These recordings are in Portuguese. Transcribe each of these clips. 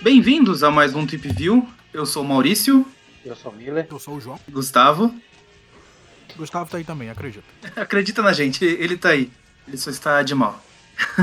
Bem-vindos a mais um Trip View. Eu sou o Maurício, Eu sou o Miller. Eu sou o João. Gustavo. Gustavo tá aí também, acredito. Acredita na gente, ele tá aí. Ele só está de mal.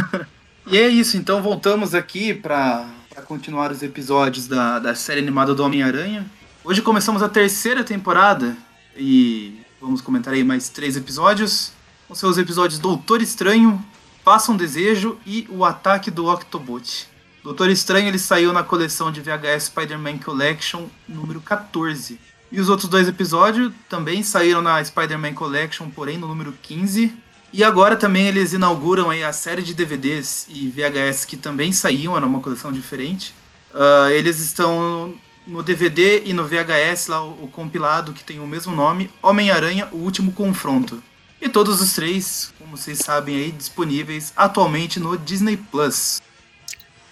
e é isso, então voltamos aqui para continuar os episódios da, da série animada do Homem-Aranha. Hoje começamos a terceira temporada e vamos comentar aí mais três episódios. Os seus episódios Doutor Estranho, Faça um Desejo e O Ataque do Octobot. Doutor Estranho ele saiu na coleção de VHS Spider-Man Collection número 14. E os outros dois episódios também saíram na Spider-Man Collection, porém no número 15. E agora também eles inauguram aí a série de DVDs e VHS que também saíam, era uma coleção diferente. Ah, eles estão no DVD e no VHS, lá o, o compilado que tem o mesmo nome, Homem-Aranha, o Último Confronto. E todos os três, como vocês sabem aí, disponíveis atualmente no Disney Plus.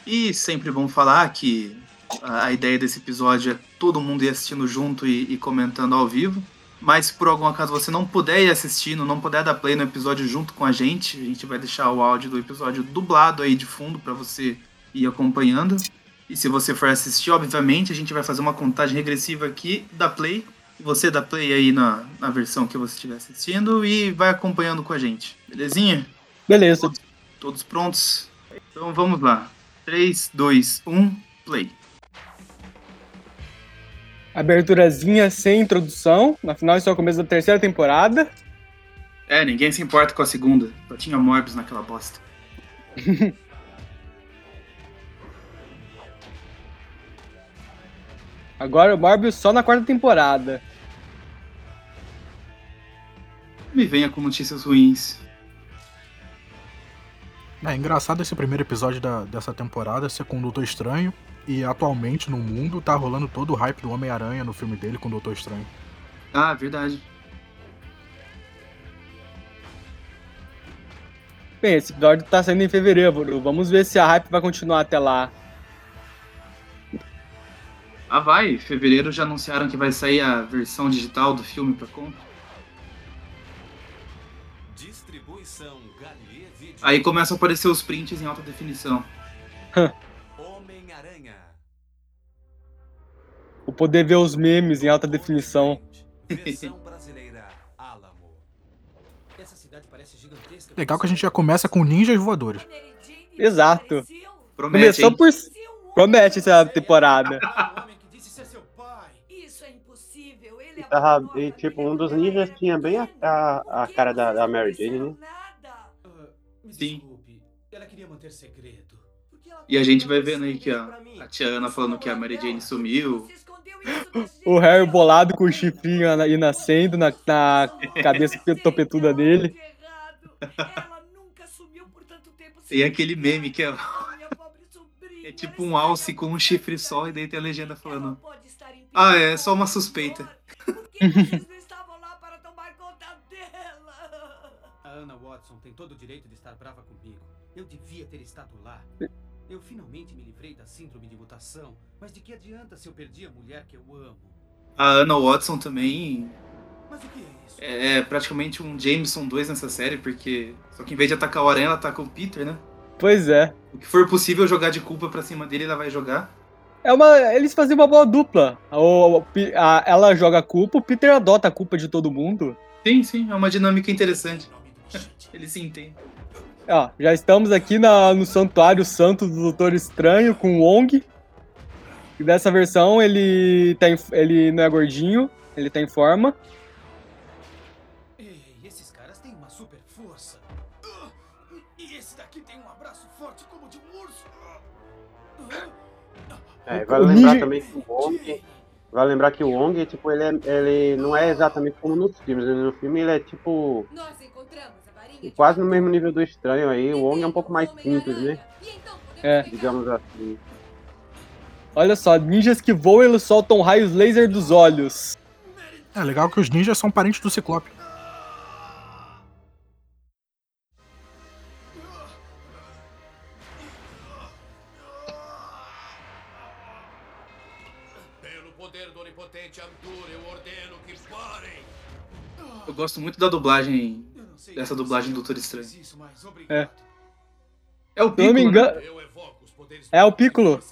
E sempre vamos falar que a a ideia desse episódio é todo mundo ir assistindo junto e, e comentando ao vivo. Mas se por algum acaso você não puder ir assistindo, não puder dar play no episódio junto com a gente, a gente vai deixar o áudio do episódio dublado aí de fundo para você ir acompanhando. E se você for assistir, obviamente, a gente vai fazer uma contagem regressiva aqui da play. Você dá play aí na, na versão que você estiver assistindo e vai acompanhando com a gente. Belezinha? Beleza. Todos prontos? Então vamos lá. 3, 2, 1, play. Aberturazinha sem introdução. Afinal, isso é o começo da terceira temporada. É, ninguém se importa com a segunda. Só tinha Morbius naquela bosta. Agora o Morbius só na quarta temporada. Me venha com notícias ruins. É engraçado esse primeiro episódio da- dessa temporada ser com o Doutor Estranho. E atualmente no mundo tá rolando todo o hype do Homem-Aranha no filme dele com o Doutor Estranho. Ah, verdade. Bem, esse episódio tá saindo em fevereiro. Vamos ver se a hype vai continuar até lá. Ah, vai. Em fevereiro já anunciaram que vai sair a versão digital do filme pra compra. Distribuição Gallier Video. Aí começam a aparecer os prints em alta definição. Homem-Aranha. Vou poder ver os memes em alta definição. Legal que a gente já começa com ninjas voadores. Exato. Promete, Começou hein? por. Promete essa temporada. Tava- e, tipo, um dos ninjas tinha bem a, a, a cara da, da Mary Jane, né? Ah, me Sim. desculpe. Ela queria manter segredo. E a gente vai vendo aí que a, a tia Ana falando que a Mary Jane sumiu. O Harry bolado com o chifrinho aí nascendo na, na cabeça topetuda dele. Tem aquele meme que é, é tipo um está alce com um chifre só e daí tem a legenda falando. Ah, é só uma suspeita. Não estavam lá para tomar conta dela? A Anna Watson tem todo o direito de estar brava comigo. Eu devia ter estado lá. Eu finalmente me livrei da síndrome de mutação. Mas de que adianta se eu perdi a mulher que eu amo? A Anna Watson também Mas o que é isso? é praticamente um Jameson 2 nessa série, porque. Só que em vez de atacar o Aranha, ela ataca o Peter, né? Pois é. O que for possível jogar de culpa pra cima dele, ela vai jogar. É uma, eles faziam uma boa dupla. O- a- ela joga a culpa, o Peter adota a culpa de todo mundo. Sim, sim, é uma dinâmica interessante. Em nome do Shit. Ele se entende. Ó, já estamos aqui na- no Santuário Santo do Doutor Estranho com o Wong. E dessa versão ele, tá em- ele não é gordinho, ele tá em forma. É, vale o lembrar ninja- também que o Wong. Vale lembrar que o Wong, tipo, ele, é, ele não é exatamente como nos filmes. né? No filme ele é tipo. Nós encontramos a varinha de quase no mesmo nível do estranho aí. O Wong é um pouco mais simples, né? E então É. Digamos assim. Olha só, ninjas que voam eles soltam raios laser dos olhos. É legal que os ninjas são parentes do Ciclope. Gosto muito da dublagem. Dessa dublagem do Doutor Estranho. isso, mas obrigado. É o Se eu não me Piccolo, né? engano, Eu evoco os poderes É o Piccolo.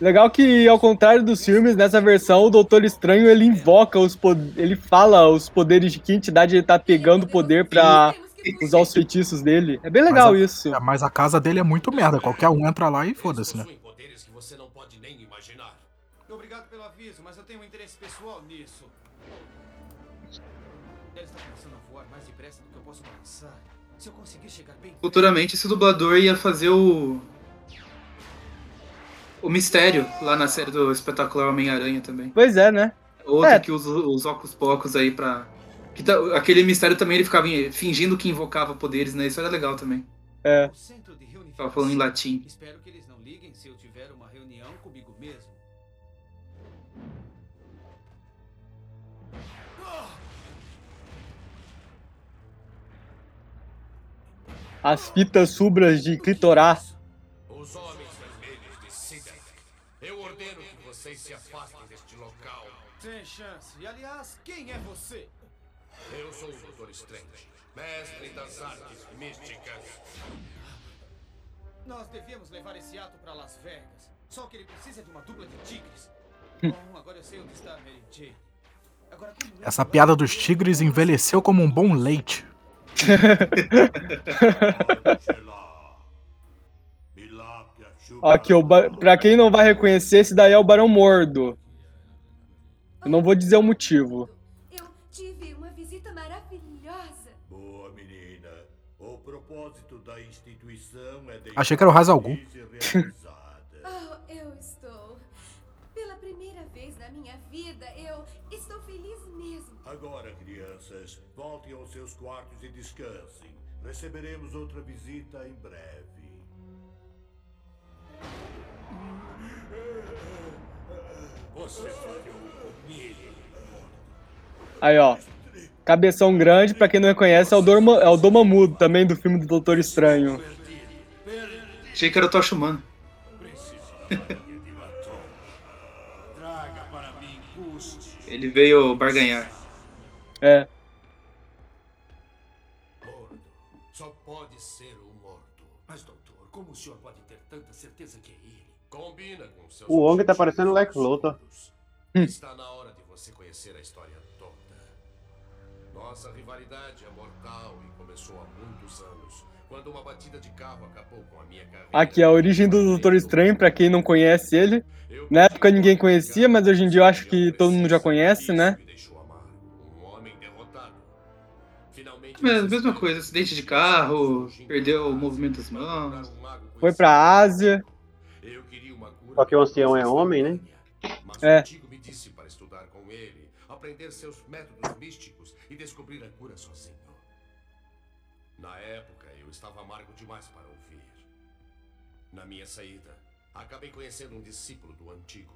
legal que, ao contrário dos filmes, nessa versão, o Doutor Estranho ele invoca os poderes. Ele fala os poderes de que entidade ele tá pegando poder pra usar os feitiços dele. É bem legal Mas a- isso. É, Mas a casa dele é muito merda. Qualquer um entra lá e foda-se, né? Possuem poderes que você não pode nem imaginar. Obrigado pelo aviso, mas eu tenho um interesse pessoal nisso. Futuramente esse dublador ia fazer o. O mistério lá na série do espetacular Homem-Aranha também. Pois é, né? Outro É. que usa os óculos pocos aí pra. Que tá- aquele mistério também ele ficava fingindo que invocava poderes, né? Isso era legal também. É. Tava falando em latim. Espero que eles As fitas subras de clitorá. Os homens vermelhos de Sidak. Eu ordeno que vocês se afastem deste local. Sem chance. E aliás, quem é você? Eu sou o Doutor Strange, mestre das artes místicas. Nós devíamos levar esse ato pra Las Vegas. Só que ele precisa de uma dupla de tigres. Bom, agora eu sei onde está a Mary Jane. Agora, como eu Essa piada dos tigres envelheceu como um bom leite. Aqui, o ba... pra quem não vai reconhecer, esse daí é o Barão Mordo. Eu não vou dizer o motivo. Eu tive uma visita maravilhosa. Boa menina. O propósito da instituição é deixar Achei que era o Ra's visita em breve. Você. Aí, ó. Cabeção grande, pra quem não reconhece, é o, Dorma... é o Domamudo, também do filme do Doutor Estranho. Achei que era o Tocha Humano. Para. Ele veio barganhar. É. certeza que é ele? Combina com seus O Wong tá parecendo o Lex Luthor. Hum. Está na hora de você conhecer a história toda. Nossa rivalidade é mortal e começou há muitos anos, quando uma batida de carro acabou com a minha carreira. Aqui, a origem do Doutor Estranho, pra quem não conhece ele. Na época ninguém conhecia, mas hoje em dia eu acho que todo mundo já conhece, né? É, mesma coisa, acidente de carro, perdeu o movimento das para mãos. Foi pra Ásia. Eu queria uma cura Só que o ancião é homem, né? Mas É. o antigo me disse para estudar com ele, aprender seus métodos místicos e descobrir a cura sozinho. Na época, eu estava amargo demais para ouvir. Na minha saída, acabei conhecendo um discípulo do antigo.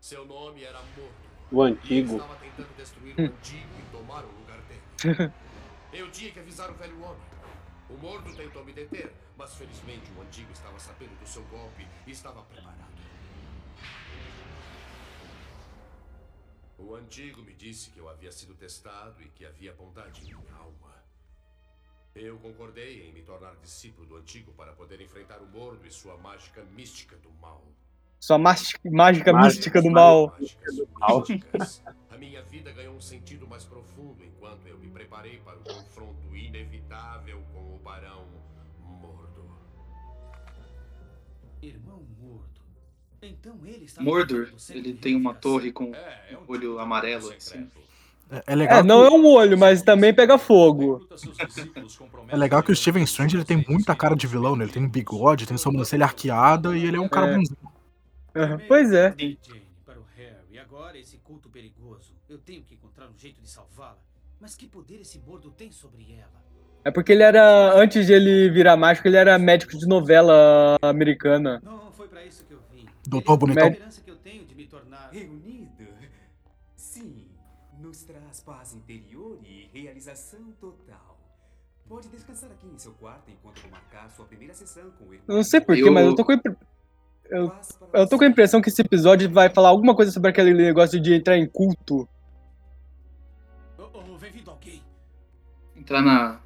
Seu nome era Mordo. O ele antigo. estava tentando destruir o antigo e tomar o lugar dele. Eu tinha que avisar o velho homem. O mordo tentou me deter, mas felizmente o antigo estava sabendo do seu golpe e estava preparado. O antigo me disse que eu havia sido testado e que havia bondade em minha alma. Eu concordei em me tornar discípulo do antigo para poder enfrentar o mordo e sua mágica mística do mal. Sua mágica, mágica mística do mal. A minha vida ganhou um sentido mais profundo enquanto eu me preparei para o confronto inevitável com o Barão Mordo. Irmão Mordo. Então ele está Mordor, ele tem uma torre com É, é um olho tipo amarelo, assim. É, é legal É, não é um olho, mas também pega fogo. É legal que o Steven Strange ele tem muita cara de vilão, né? Ele tem bigode, tem sobrancelha arqueada e ele é um cara É. bonzinho. Pois é. Para Jane, para o Harry. E agora esse culto perigoso. Eu tenho que encontrar um jeito de salvá-la. Mas que poder esse mordo tem sobre ela? É porque ele era, antes de ele virar mágico, ele era médico de novela americana. Não, foi para isso que eu vim. Doutor Ele é Bonitão. a esperança que eu tenho de me tornar Reunido? Sim, nos traz paz interior e realização total. Pode descansar aqui em seu quarto enquanto marcar sua primeira sessão com. Eu não sei porquê, Eu- mas eu tô com eu- eu tô com a impressão que esse episódio vai falar alguma coisa sobre aquele negócio de entrar em culto. Oh, oh, vem vindo alguém. Entrar na.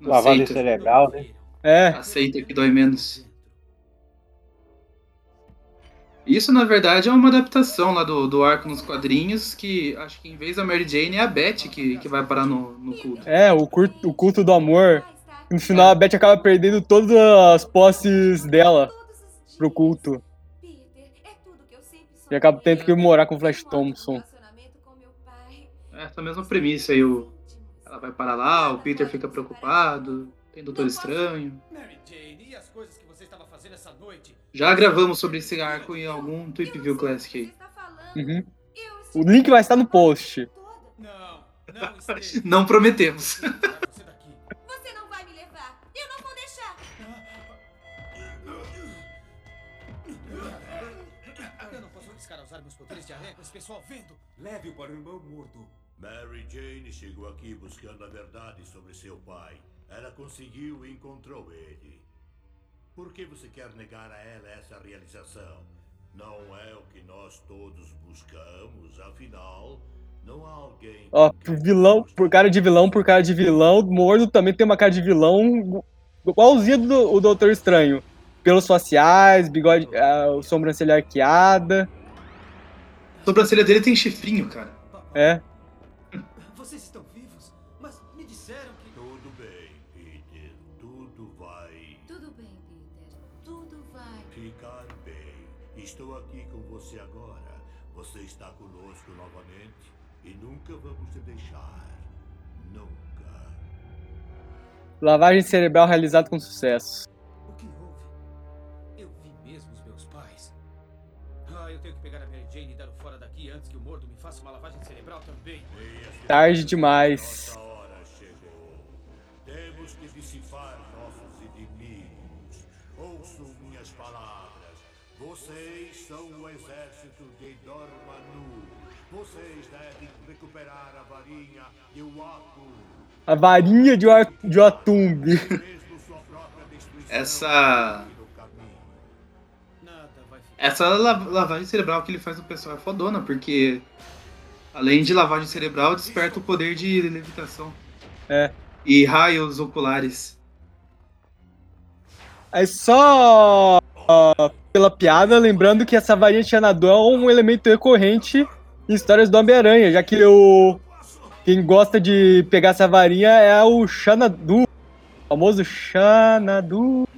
na Lavagem cerebral, né? É, Aceita que dói menos. Isso, na verdade, é uma adaptação lá do, do arco nos quadrinhos, que acho que em vez da Mary Jane é a Beth que, que vai parar no, no culto. é, o, cur- o culto do amor. No final a Beth acaba perdendo todas as posses dela pro culto. E acaba tendo que morar com o Flash Thompson. É essa mesma premissa aí. O, ela vai parar lá, o Peter fica preocupado, tem Doutor Estranho. Mary Jane, e as coisas que você estava fazendo essa noite? Já gravamos sobre esse arco em algum Tweep View Classic aí. Uhum. O link vai estar no post. Não, não, esteja. Não prometemos. Pessoal vendo. Leve-o para o irmão morto. Mary Jane chegou aqui buscando a verdade sobre seu pai. Ela conseguiu e encontrou ele. Por que você quer negar a ela essa realização? Não é o que nós todos buscamos, afinal, não há alguém. Ó, quem vilão, por cara de vilão, por cara de vilão, Mordo também tem uma cara de vilão igualzinho do o Doutor Estranho. Pelos faciais, bigode, a sobrancelha arqueada. Sobrancelha dele tem chifrinho, cara. É. Vocês estão vivos? Mas me disseram que. Tudo bem, Peter. Tudo vai Tudo bem, Peter. Tudo vai. ficar bem. Estou aqui com você agora. Você está conosco novamente e nunca vamos te deixar. Nunca. Lavagem cerebral realizada com sucesso. Faça uma lavagem cerebral também. Tarde demais. Nossa hora chegou. Temos que dissipar nossos inimigos. Ouçam minhas palavras. Vocês são o exército de Dormanu. Vocês devem recuperar a varinha e o ato. A varinha de, Ar- de destruição Essa-. Essa la- lavagem cerebral que ele faz no pessoal é fodona, porque além de lavagem cerebral, desperta o poder de levitação. É. E raios oculares. Aí só ó, pela piada, lembrando que essa varinha de Xanadu é um elemento recorrente em histórias do Homem-Aranha, já que o quem gosta de pegar essa varinha é o Xanadu, o famoso Xanadu.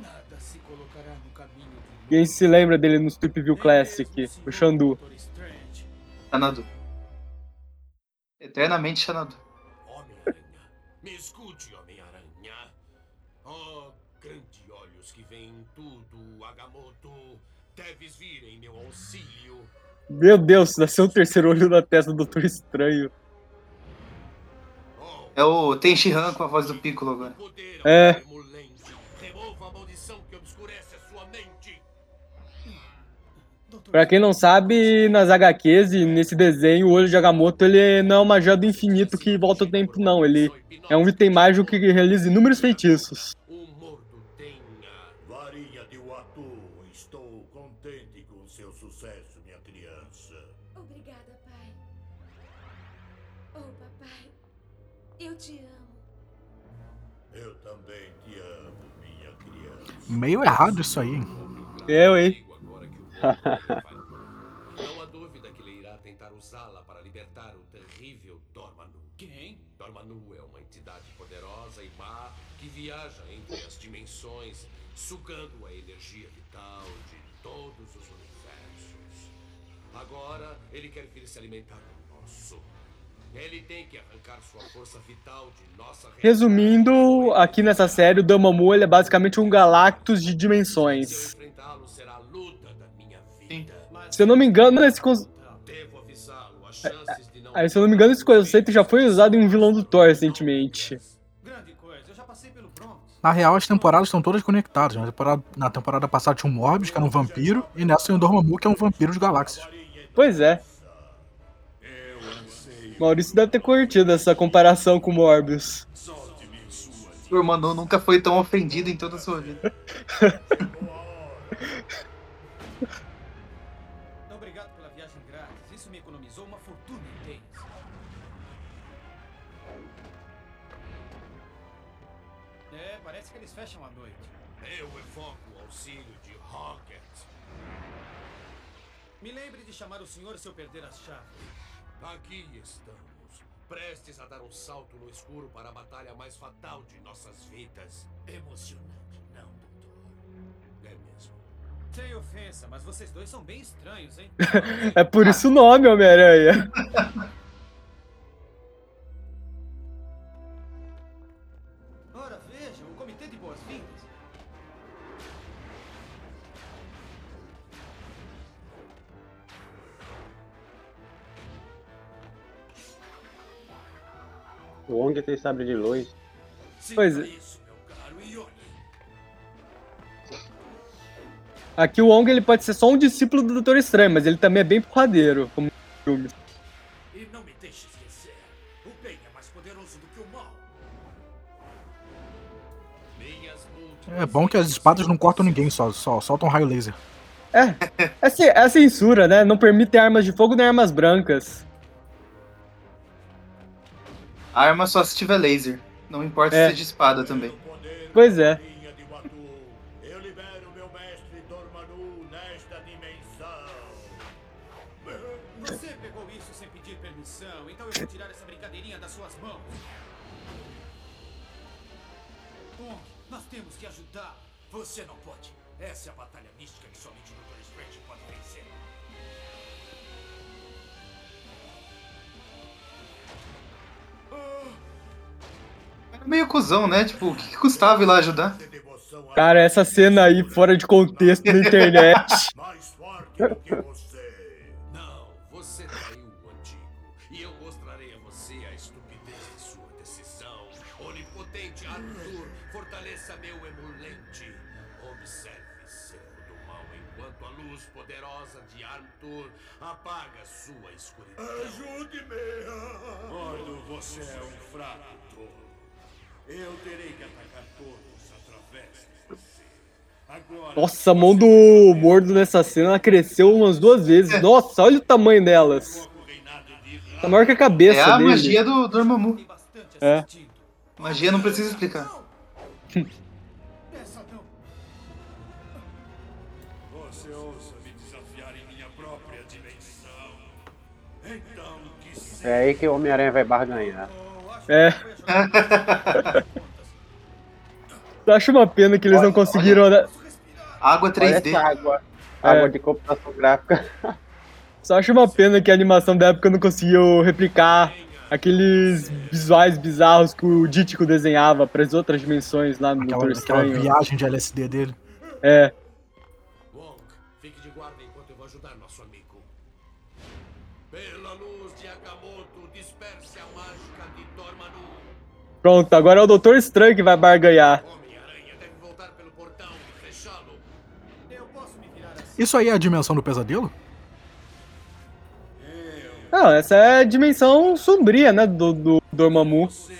Quem se lembra dele no Strip View Classic, o Xandu. Xanadu. Eternamente Xanadu. Homem-Aranha, me escute, Homem-Aranha. Oh, grande olhos que veem tudo, Agamotto. Deves vir em meu auxílio. Meu Deus, nasceu o terceiro olho na testa do Doutor Estranho. Oh, É o Tenshinhan com a voz do Piccolo agora. É. Pra quem não sabe, nas HQs e nesse desenho, o olho de Agamotto ele não é uma joia do infinito que volta o tempo, não. Ele é um item mágico que realiza inúmeros feitiços. O morto tenha. Varinha de Watu, estou contente com seu sucesso, minha criança. Obrigada, pai. Papai. Eu te amo. Eu também te amo, minha criança. Meio errado isso aí, hein? Eu, hein? Agora que o morto Não há dúvida que ele irá tentar usá-la para libertar o terrível Dormanu. Quem? Dormanu é uma entidade poderosa e má que viaja entre as dimensões, sugando a energia vital de todos os universos. Agora, ele quer vir se alimentar do nosso. Ele tem que arrancar sua força vital de nossa Resumindo, aqui nessa série, o Dormammu ele é basicamente um Galactus de Se eu Se eu não me engano, esse, cons- Devo avisá-lo, as chances de não. aí, se eu não me engano, esse conceito já foi usado em um vilão do Thor recentemente. Na real, as temporadas estão todas conectadas. Na temporada, na temporada passada tinha um Morbius, que era um vampiro, e nessa tem o Dormammu, que é um vampiro de galáxias. Pois é. Maurício deve ter curtido essa comparação com o Morbius. O Irmão nunca foi tão ofendido em toda a sua vida. chamar o senhor se eu perder as chaves. Aqui estamos, prestes a dar um salto no escuro para a batalha mais fatal de nossas vidas. Emocionante, não, doutor. É mesmo. Sem ofensa, mas vocês dois são bem estranhos, hein? É por isso o nome, Homem-Aranha. O Wong tem sabre de luz. Pois é. isso, meu caro Ione. Aqui o Wong ele pode ser só um discípulo do Doutor Estranho, mas ele também é bem porradeiro, como nos filmes. E não me deixe esquecer. O bem é mais poderoso do que o mal. Minhas múltiplas É bom que as espadas não cortam ninguém, só, só soltam raio laser. É, é a censura, né? Não permite armas de fogo nem armas brancas. A arma só se tiver laser. Não importa É. se é de espada também. Pois é. linha de Watu, eu libero meu mestre Dormanu nesta dimensão. Você pegou isso sem pedir permissão, então eu vou tirar essa brincadeirinha das suas mãos. Bom, nós temos que ajudar. Você não pode. Essa é a batalha mística que somente o Dr. Strange pode vencer. Era meio cuzão, né? Tipo, o que, que custava ir lá ajudar? Cara, essa cena aí fora de contexto na internet. Apaga sua escuridão. Ajude-me! Mordo, você é um fraco tolo. Eu terei que atacar todos através de você. Agora. Nossa, a mão do Mordo nessa cena ela cresceu umas duas vezes. Nossa, olha o tamanho delas. Tá maior que a cabeça É a dele. magia do Dormammu. É. Magia não precisa explicar. É aí que o Homem-Aranha vai barganhar. É. Eu acho uma pena que eles não conseguiram. né? Água Olha 3D. essa água. É. Água de computação gráfica. Só acho uma pena que a animação da época não conseguiu replicar aqueles visuais bizarros que o Dítico desenhava para as outras dimensões lá no Aquela, Doutor aquela Estranho. viagem de LSD dele. É. Pronto, agora é o Doutor Estranho que vai barganhar. Assim. Isso aí é a dimensão do pesadelo? Não, essa é a dimensão sombria, né, do, do Dormammu. Você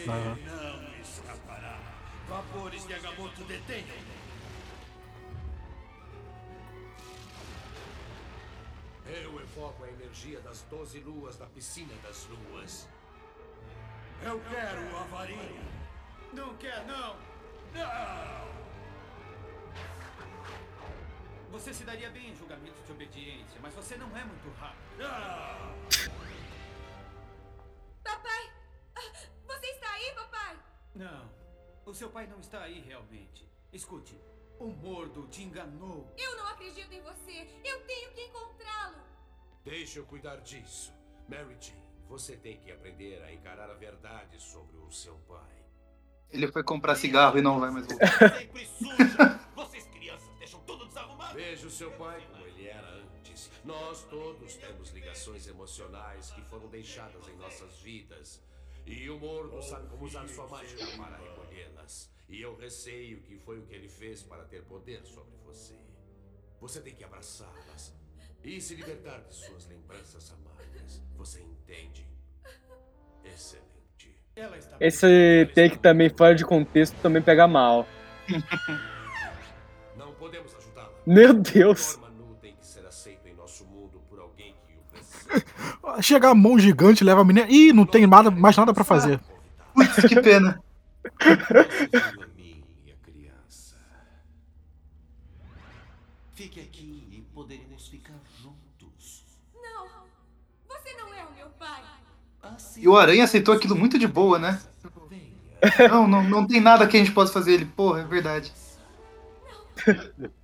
julgamento de obediência, mas você não é muito rápido. Não! Papai! Ah, Você está aí, papai? Não, o seu pai não está aí realmente. Escute, o Mordo te enganou. Eu não acredito em você. Eu tenho que encontrá-lo. Deixa eu cuidar disso. Mary Jane, você tem que aprender a encarar a verdade sobre o seu pai. Ele foi comprar cigarro e não vai mais voltar. Sempre suja! Vocês crianças deixam tudo desarrumado. Veja o seu pai como ele era antes. Nós todos temos ligações emocionais que foram deixadas em nossas vidas. E o Mordo sabe como usar sua mágica para recolhê-las. E eu receio que foi o que ele fez para ter poder sobre você. Você tem que abraçá-las e se libertar de suas lembranças amargas. Você entende? Excelente. Esse take também fora de contexto também pega mal. Não podemos ajudá-la. Meu Deus. Chega a mão gigante, leva a menina. Ih, não tem nada, mais nada pra fazer. Putz, que pena. E o Aranha aceitou aquilo muito de boa, né? Não, não, não tem nada que a gente possa fazer. Ele, porra, é verdade.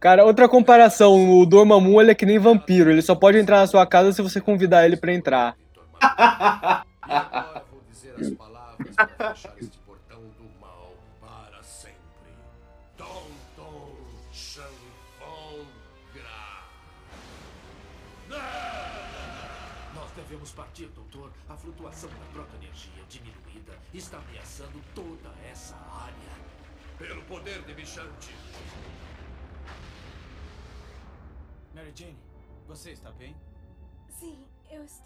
Cara, outra comparação, o Dormammu ele é que nem vampiro, ele só pode entrar na sua casa se você convidar ele pra entrar.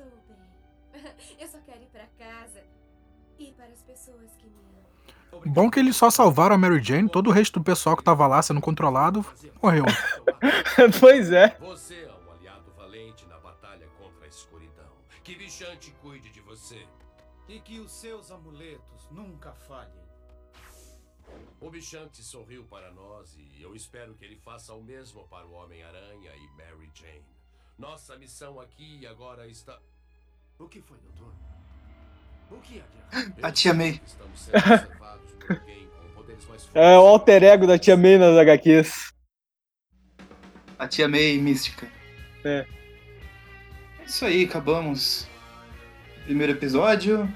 estou bem. Eu só quero ir pra casa e para as pessoas que me amam. Bom que eles só salvaram a Mary Jane, todo o resto do pessoal que tava lá sendo controlado morreu. pois é. Você é um aliado valente na batalha contra a escuridão. Que Bichante cuide de você. E que os seus amuletos nunca falhem. O Bichante sorriu para nós e eu espero que ele faça o mesmo para o Homem-Aranha e Mary Jane. Nossa missão aqui agora está. O que foi, doutor? O que de errado? A tia May. Estamos sendo observados por alguém com poderes mais fortes. É o alter ego da Tia May nas HQs. A tia May mística. É. É isso aí, acabamos. Primeiro episódio.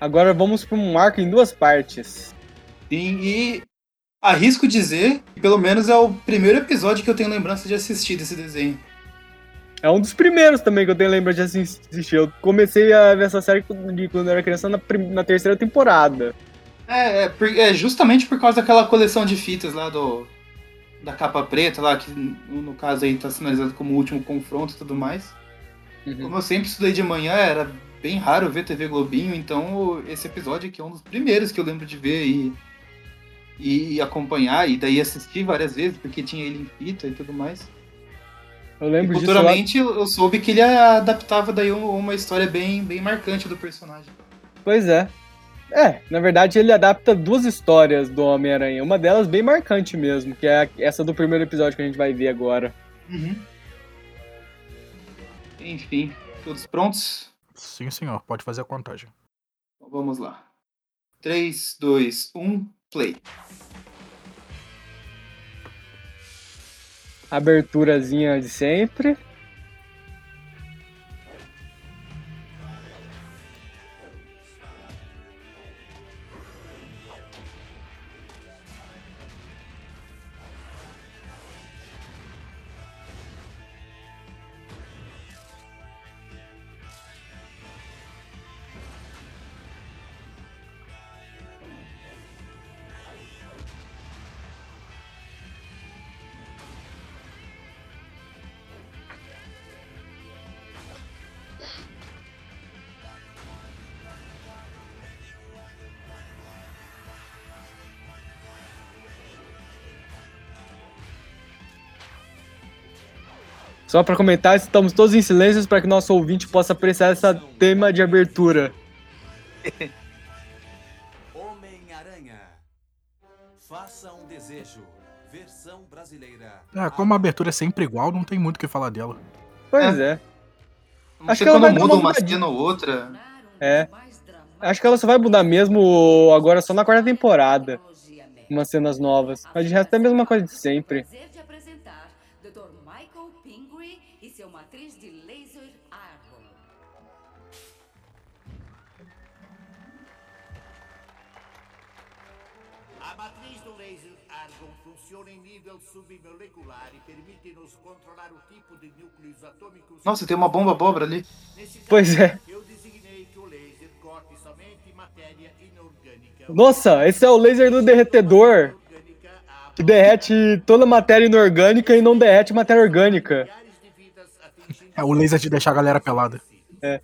Agora vamos para um arco em duas partes. Sim, e arrisco dizer que pelo menos é o primeiro episódio que eu tenho lembrança de assistir desse desenho. É um dos primeiros também que eu tenho lembrança de assistir. Eu comecei a ver essa série de quando eu era criança na, na terceira temporada. É, é, é justamente por causa daquela coleção de fitas lá do. Da capa preta lá, que no caso aí tá sinalizado como o último confronto e tudo mais. Como eu sempre estudei de manhã, era bem raro ver TV Globinho, então esse episódio aqui é um dos primeiros que eu lembro de ver e, e acompanhar, e daí assistir várias vezes, porque tinha ele em fita e tudo mais. Eu E lembro disso. lá- futuramente eu eu soube que ele adaptava daí um- uma história bem, bem marcante do personagem. Pois é. É, na verdade ele adapta duas histórias do Homem-Aranha. Uma delas bem marcante mesmo, que é essa do primeiro episódio que a gente vai ver agora. Uhum. Enfim, todos prontos? Sim, senhor, pode fazer a contagem. Então vamos lá. 3, 2, 1, play. Aberturazinha de sempre. Só pra comentar, estamos todos em silêncio para que nosso ouvinte possa apreciar essa tema de abertura. Homem-Aranha. Faça um desejo. Versão brasileira. É, como a abertura é sempre igual, não tem muito o que falar dela. Pois é. Não Acho que ela quando muda uma cena ou outra. É. Acho que ela só vai mudar mesmo agora só na quarta temporada. Umas cenas novas. Mas de resto é a mesma coisa de sempre. Funciona em nível submolecular e permite-nos controlar o tipo de núcleos atômicos. Nossa, tem uma bomba abóbora ali. Nesse caso, Pois é. Eu designei que o laser corte somente matéria inorgânica. Nossa, esse é o laser do derretedor. Que derrete toda a matéria inorgânica e não derrete matéria orgânica. É o laser de deixar a galera pelada. É.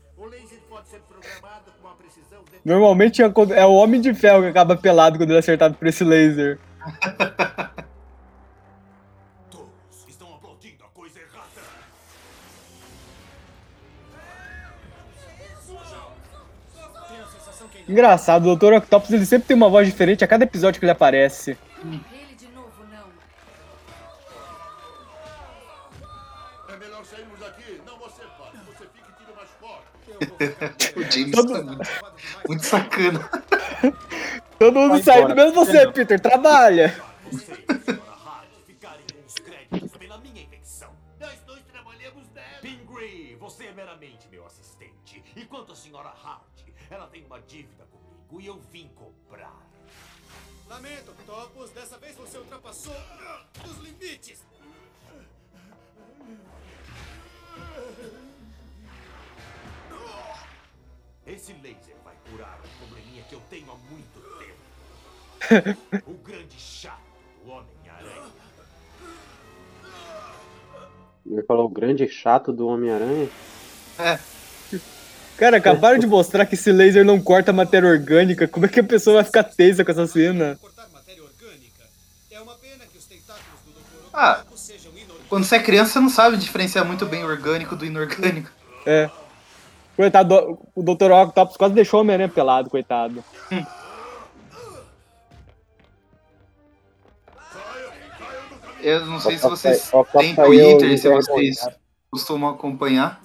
Normalmente é é o Homem de Ferro que acaba pelado quando ele é acertado por esse laser. Engraçado, o Dr. Octopus ele sempre tem uma voz diferente a cada episódio que ele aparece. Ele de novo não. É melhor sairmos daqui. Não você, pai. Você fica e tira mais foto. o James Todo- tá muito, muito sacana. Todo mundo Vai saindo, menos você, Peter, trabalha. Você e a senhora Hard ficarem com os créditos pela minha invenção. Nós dois trabalhamos nela. Pingree, você é meramente meu assistente. E quanto à senhora Hard, ela tem uma dívida e eu vim cobrar. Lamento, Octopus. Dessa vez você ultrapassou os limites. Esse laser vai curar um probleminha que eu tenho há muito tempo. o grande chato do Homem-Aranha. Ele falou o grande chato do Homem-Aranha. É. Cara, acabaram de mostrar que esse laser não corta matéria orgânica. Como é que a pessoa vai ficar tensa com essa cena? Ah, quando você é criança, você não sabe diferenciar muito bem o orgânico do inorgânico. É. Coitado, o Dr. Octopus quase deixou o Homem-Aranha pelado, coitado. Eu não sei se vocês têm Twitter, se vocês costumam acompanhar.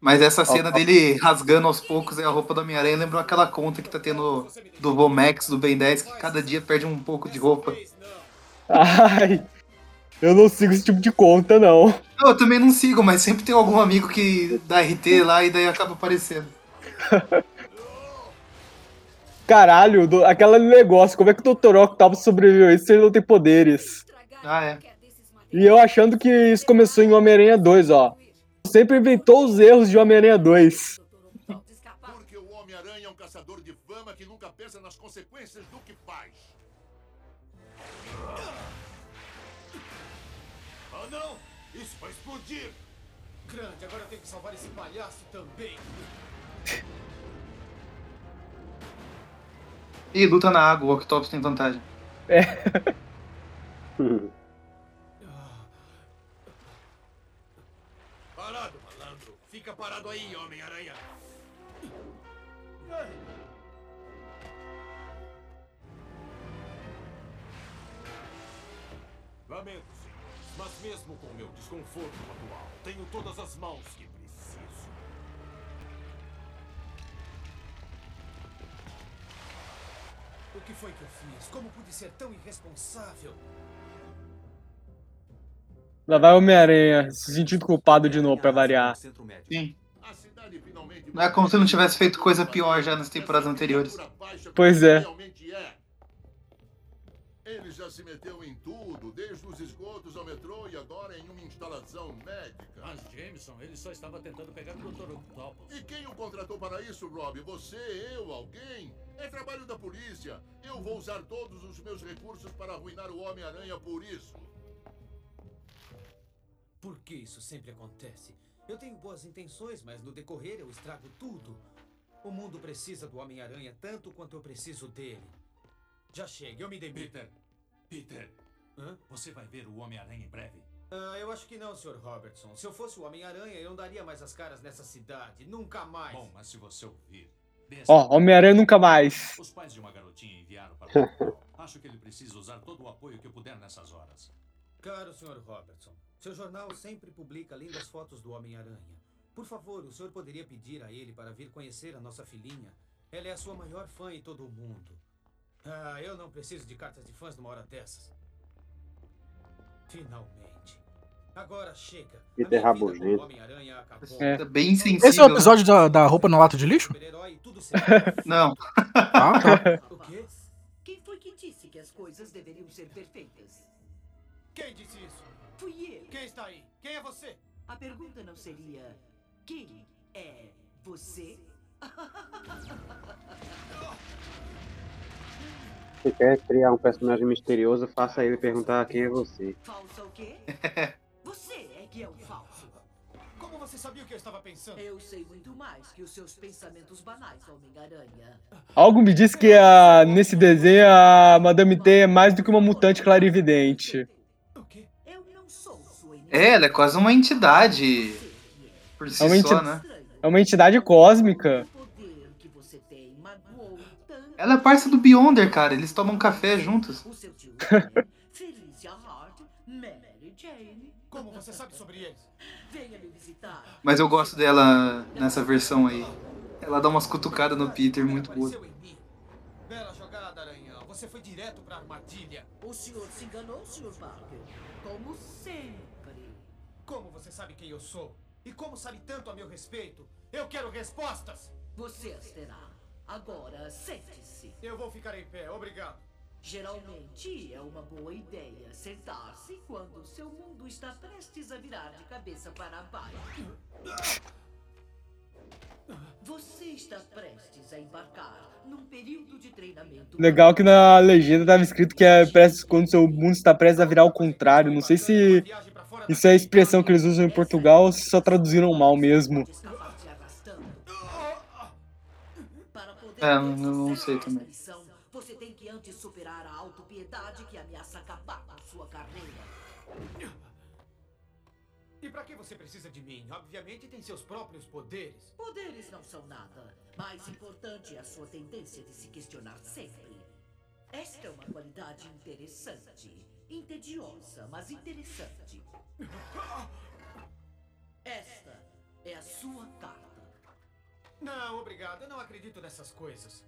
Mas essa cena dele rasgando aos poucos a roupa do Homem-Aranha lembrou aquela conta que tá tendo do Vomex, do Ben 10, que cada dia perde um pouco de roupa. Ai, eu não sigo esse tipo de conta, não. Não, eu também não sigo, mas sempre tem algum amigo que dá RT lá e daí acaba aparecendo. Caralho, do, aquele negócio, como é que o Dr. Octopus sobreviveu a isso se ele não tem poderes? Ah, é. E eu achando que isso começou em Homem-Aranha 2, ó. Sempre inventou os erros de Homem-Aranha 2. Porque o Homem-Aranha é um caçador de fama que nunca pensa nas consequências do que faz. Ah, não! Isso vai explodir! Grande, agora eu tenho que salvar esse palhaço também. Ih, luta na água, o Octopus tem vantagem. É. parado aí, Homem-Aranha! Lamento, senhores, mas mesmo com meu desconforto atual, tenho todas as mãos que preciso. O que foi que eu fiz? Como pude ser tão irresponsável? Lá vai o Homem-Aranha, se sentindo culpado de novo, pra variar. Sim. Não é como se não tivesse feito coisa pior já nas temporadas anteriores. Pois é. É. Ele já se meteu em tudo, desde os esgotos ao metrô e agora em uma instalação médica. Mas Jameson, ele só estava tentando pegar o Dr. Octopus. E quem o contratou para isso, Rob? Você, eu, alguém? É trabalho da polícia. Eu vou usar todos os meus recursos para arruinar o Homem-Aranha por isso. Por que isso sempre acontece? Eu tenho boas intenções, mas no decorrer eu estrago tudo. O mundo precisa do Homem-Aranha tanto quanto eu preciso dele. Já chega, eu me demito. Peter, Peter, Hã? você vai ver o Homem-Aranha em breve. Ah, eu acho que não, Sr. Robertson. Se eu fosse o Homem-Aranha, eu não daria mais as caras nessa cidade. Nunca mais. Bom, mas se você ouvir... Ó, assim, Homem-Aranha nunca mais. Os pais de uma garotinha enviaram para o. Acho que ele precisa usar todo o apoio que puder nessas horas. Caro Sr. Robertson, seu jornal sempre publica lindas fotos do Homem-Aranha. Por favor, o senhor poderia pedir a ele para vir conhecer a nossa filhinha? Ela é a sua maior fã em todo o mundo. Ah, eu não preciso de cartas de fãs numa hora dessas. Finalmente. Agora chega. A Peter minha vida como Rabugento. Homem-Aranha acabou. É. Tá bem sensível. Esse é o episódio da, da roupa no lata de lixo? Não. Ah, tá. O quê? Quem foi que disse que as coisas deveriam ser perfeitas? Quem disse isso? Fui eu. Quem está aí? Quem é você? A pergunta não seria quem é você? Se quer criar um personagem misterioso, faça ele perguntar quem é você. Falso o quê? Você é que é um falso. Como você sabia o que eu estava pensando? Eu sei muito mais que os seus pensamentos banais, Homem-Aranha. Algo me diz que a, nesse desenho a Madame T é mais do que uma mutante clarividente. É, ela é quase uma entidade. Por si É uma, enti- só, né? é uma entidade cósmica. Ela é parça do Beyonder, cara. Eles tomam café juntos. O seu tio Felicia Hart, Mary Jane. Como você sabe sobre eles? Venha me visitar. Mas eu gosto dela nessa versão aí. Ela dá umas cutucadas no Peter muito boa. Bela jogada, Aranhão. Você foi direto pra armadilha. O senhor se enganou, Sr. Parker. Como sempre. Você sabe quem eu sou? E como sabe tanto a meu respeito? Eu quero respostas! Você as terá. Agora, sente-se. Eu vou ficar em pé, obrigado. Geralmente é uma boa ideia sentar-se quando seu mundo está prestes a virar de cabeça para baixo. Você está prestes a embarcar num período de treinamento. Legal que na legenda tava escrito que é prestes, quando seu mundo está prestes a virar ao contrário. Não sei se isso é a expressão que eles usam em Portugal ou se só traduziram mal mesmo. Para É, não sei também. missão, você tem que antes superar a autopiedade que ameaça acabar com sua carreira. E pra que você precisa de mim? Obviamente tem seus próprios poderes. Poderes não são nada. Mais importante é a sua tendência de se questionar sempre. Esta é uma qualidade interessante. Entediosa, mas interessante. Esta é a sua carta. Não, obrigado. Eu não acredito nessas coisas.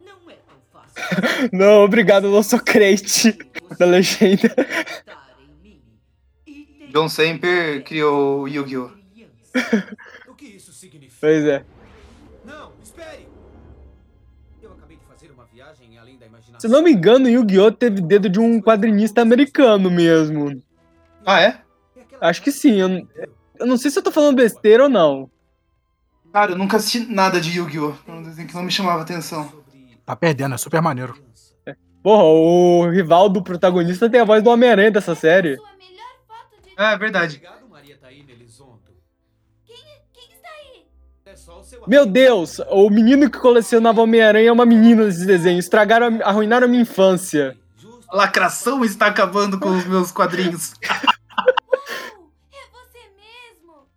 Não é tão fácil Não, obrigado, eu não sou crente da legenda. John Semper criou o Yu-Gi-Oh! O que isso significa? Pois é. Se eu não me engano, Yu-Gi-Oh! teve dedo de um quadrinista americano mesmo. Ah, é? Acho que sim. Eu, eu não sei se eu tô falando besteira ou não. Cara, eu nunca assisti nada de Yu-Gi-Oh! É um desenho que não me chamava atenção. Tá perdendo, é super maneiro. Porra, o rival do protagonista tem a voz do Homem-Aranha dessa série. Ah, é verdade. Meu Deus, o menino que colecionava Homem-Aranha é uma menina nesse desenho. Estragaram, arruinaram a minha infância. A lacração está acabando com os meus quadrinhos. Uau! É você mesmo!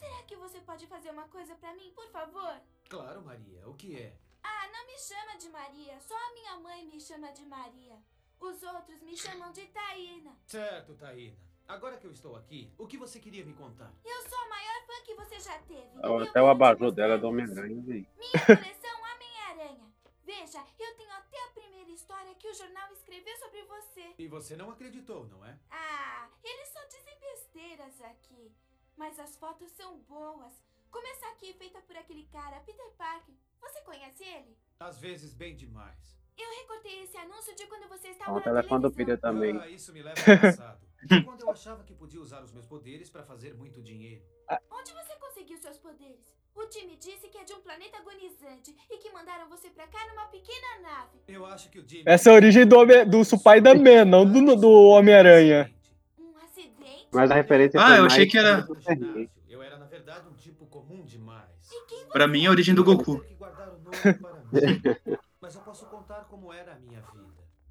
Será que você pode fazer uma coisa pra mim, por favor? Claro, Maria. O que é? Ah, não me chama de Maria. Só a minha mãe me chama de Maria. Os outros me chamam de Taína. Certo, Taína. Agora que eu estou aqui, o que você queria me contar? Eu sou a maior fã que você já teve. Eu Até o abajur dela é do hoje Homem-Aranha. Minha coleção Homem-Aranha. Veja, eu tenho até a primeira história que o jornal escreveu sobre você. E você não acreditou, não é? Ah, eles só dizem besteiras aqui. Mas as fotos são boas. Como essa aqui, feita por aquele cara, Peter Parker. Você conhece ele? Às vezes bem demais. Eu recortei esse anúncio de quando você estava O na telefone do televisão. Peter também. Ah, isso me leva ao passado. De quando eu achava que podia usar os meus poderes para fazer muito dinheiro. Onde você conseguiu seus poderes? O time disse que é de um planeta agonizante e que mandaram você pra cá numa pequena nave. Eu acho que o Jimmy... Essa é a origem do, Homem- do Spider-Man, não do, do Homem-Aranha. Um acidente? Mas a referência Ah, foi eu mais achei que era- do Superman. Eu era, na verdade, um tipo comum demais. E quem Pra mim, a origem do Goku. Ter que guardar o nome para mim. Mas eu posso contar como era a minha vida.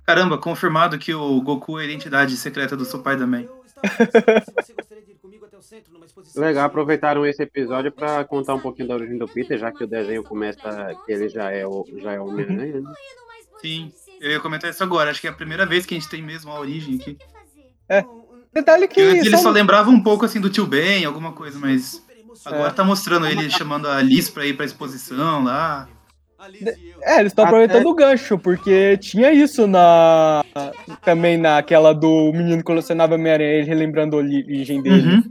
Caramba, confirmado que o Goku é a identidade secreta do Spider-Man. Eu estava pensando se você gostaria de ir comigo até o centro numa exposição. Legal, aproveitaram esse episódio pra contar um pouquinho da origem do Peter, já que o desenho começa que ele já é o já é o Homem-Aranha, né? Sim, eu ia comentar isso agora. Acho que é a primeira vez que a gente tem mesmo a origem aqui. Detalhe que. Antes ele só- só lembrava um pouco assim do tio Ben, alguma coisa, mas agora tá mostrando ele chamando a Liz pra ir pra exposição lá. É, eles estão Até- aproveitando o gancho, porque tinha isso na. Também naquela do menino que colecionava Homem-Aranha, ele relembrando a origem dele. Uhum.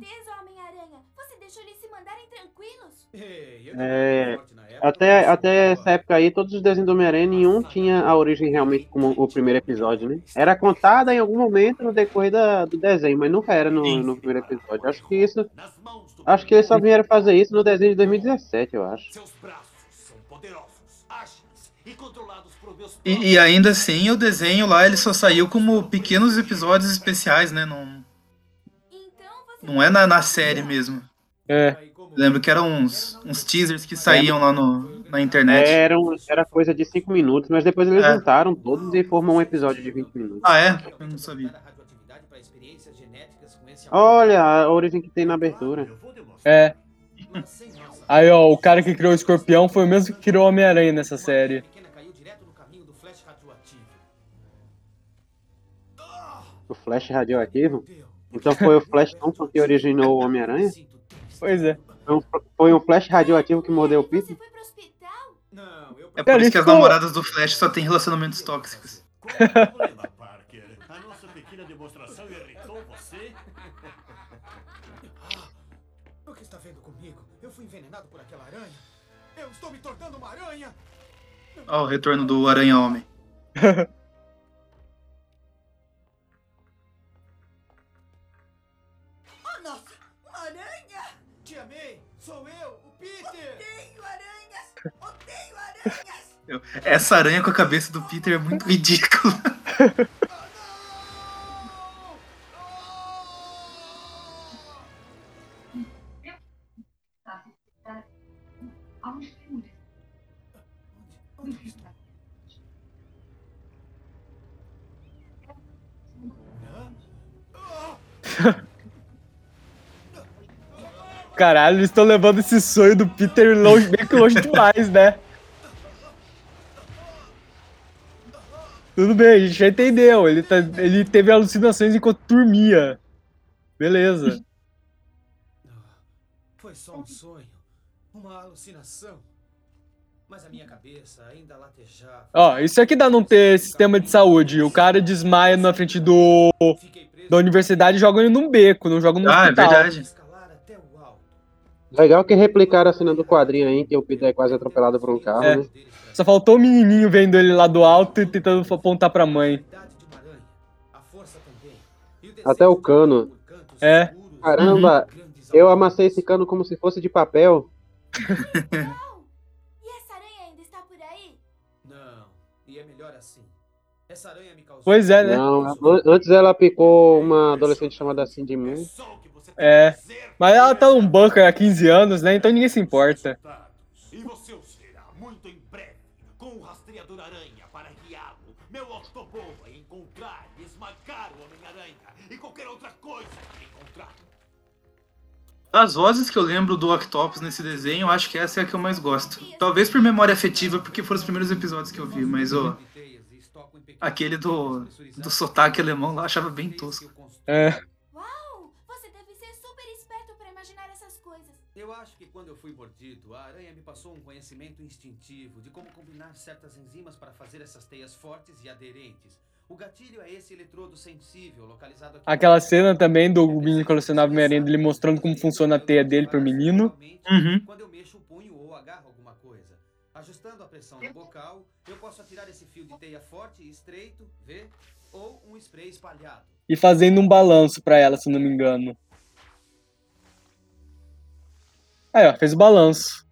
É, época, Até, até essa época aí, todos os desenhos do Homem-Aranha, nenhum tinha a origem realmente como o primeiro episódio, né? Era contada em algum momento no decorrer da- do desenho, mas nunca era no, no primeiro episódio. Acho que isso. Acho que eles só vieram fazer isso no desenho de 2017, eu acho. E, e ainda assim, o desenho lá ele só saiu como pequenos episódios especiais, né? Não, Então você não é na, na série mesmo. É. Lembro que eram uns, uns teasers que saíam lá no, na internet. Era, um- era coisa de 5 minutos, mas depois eles É. juntaram todos e formam um episódio de 20 minutos. Ah, é? Eu não sabia. Era Olha a origem que tem na abertura. É. Aí, ó, o cara que criou o escorpião foi o mesmo que criou o Homem-Aranha nessa série. Flash radioativo? Então foi o Flash Thompson que originou o Homem-Aranha? Pois é. Foi um, foi um Flash radioativo que mordeu o Peter? É por isso que as namoradas do Flash só têm relacionamentos tóxicos. O que está vendo comigo? Eu fui envenenado por aquela aranha. Eu estou me tornando uma aranha. Ó, o retorno do Aranha-Homem. Oh, Essa aranha com a cabeça do Peter é muito ridícula. Caralho, eles estão levando esse sonho do Peter longe, bem que longe demais, né? Tudo bem, a gente já entendeu. Ele, tá, ele teve alucinações enquanto dormia. Beleza. Foi só um sonho, uma alucinação. Mas a minha cabeça ainda latejava. Ó, isso aqui dá não ter sistema de saúde. O cara desmaia na frente do da universidade e joga ele num beco, não joga no Ah, é hospital. verdade. Legal que replicaram a cena do quadrinho aí, que o Peter é quase atropelado por um carro, É. né? Só faltou o menininho vendo ele lá do alto e tentando apontar pra mãe. Até o cano. É. Caramba, eu amassei esse cano como se fosse de papel. E essa aranha ainda está por aí? Não, e é melhor assim. Essa aranha me causou. Pois é, né? Não, an- antes ela picou uma adolescente chamada Cindy Moon. É. Mas ela tá num bunker há 15 anos, né? Então ninguém se importa. As vozes que eu lembro do Octopus nesse desenho, eu acho que essa é a que eu mais gosto. Talvez por memória afetiva, porque foram os primeiros episódios que eu vi, mas ó, aquele do, do sotaque alemão lá eu achava bem tosco. É. Uau! Você deve ser super esperto para imaginar essas coisas. Eu acho que quando eu fui mordido, a aranha me passou um conhecimento instintivo de como combinar certas enzimas para fazer essas teias fortes e aderentes. O gatilho é esse eletrodo sensível localizado aqui. Aquela cena também do menino colecionável Homem-Aranha dele mostrando como funciona a teia dele pro menino. Uhum. Quando eu mexo o punho ou agarro alguma coisa. Ajustando a pressão no bocal, eu posso atirar esse fio de teia forte e estreito, vê? Ou um spray espalhado. E fazendo um balanço pra ela, se não me engano. Aí, ó, fez o balanço.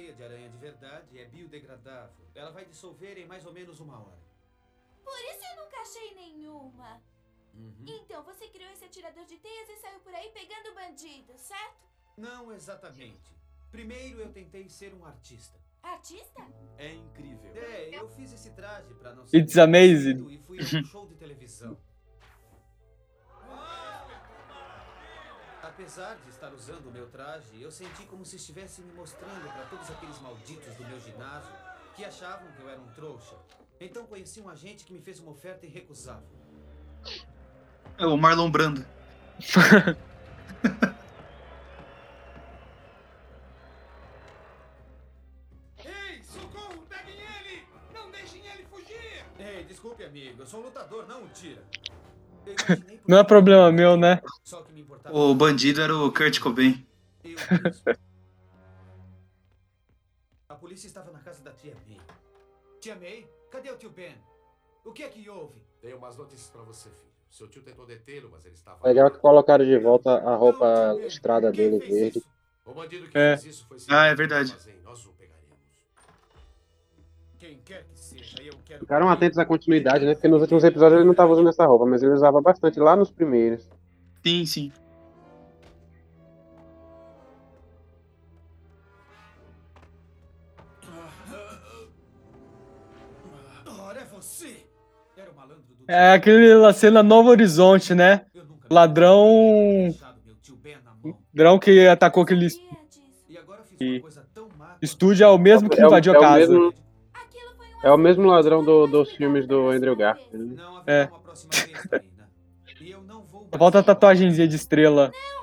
Teia de aranha de verdade é biodegradável, ela vai dissolver em mais ou menos uma hora. Por isso eu nunca achei nenhuma. Uhum. Então você criou esse atirador de teias e saiu por aí pegando bandidos, certo? Não exatamente. Primeiro eu tentei ser um artista. Artista? É incrível. É, eu fiz esse traje pra não It's amazing. e fui a um show de televisão. Apesar de estar usando o meu traje, eu senti como se estivesse me mostrando para todos aqueles malditos do meu ginásio que achavam que eu era um trouxa. Então conheci um agente que me fez uma oferta irrecusável. É o Marlon Brando. Ei, socorro! Peguem ele! Não deixem ele fugir! Ei, desculpe, amigo. Eu sou um lutador, não um tira. Não é problema meu, né? Só que O bandido era o Kurt Cobain. eu. A polícia estava na casa da tia May. Tia May, cadê o tio Ben? O que é que houve? Tenho umas notícias pra você, filho. Seu tio tentou detê-lo, mas ele estava. Legal que colocaram de volta a roupa listrada dele verde. O bandido que É. fez isso foi Ah, é verdade. armazém. Nós o pegaremos. Quem quer que seja, eu quero. Ficaram atentos à continuidade, né? Porque nos últimos episódios ele não tava usando essa roupa, mas ele usava bastante lá nos primeiros. Sim, sim. É! É aquela cena Novo Horizonte, né? Ladrão. Ladrão que atacou aquele. E... Estúdio é o mesmo que É o- invadiu é a o casa. mesmo- É o mesmo ladrão do- dos filmes do Andrew Garfield. né? É. Falta a tatuagemzinha de estrela. Não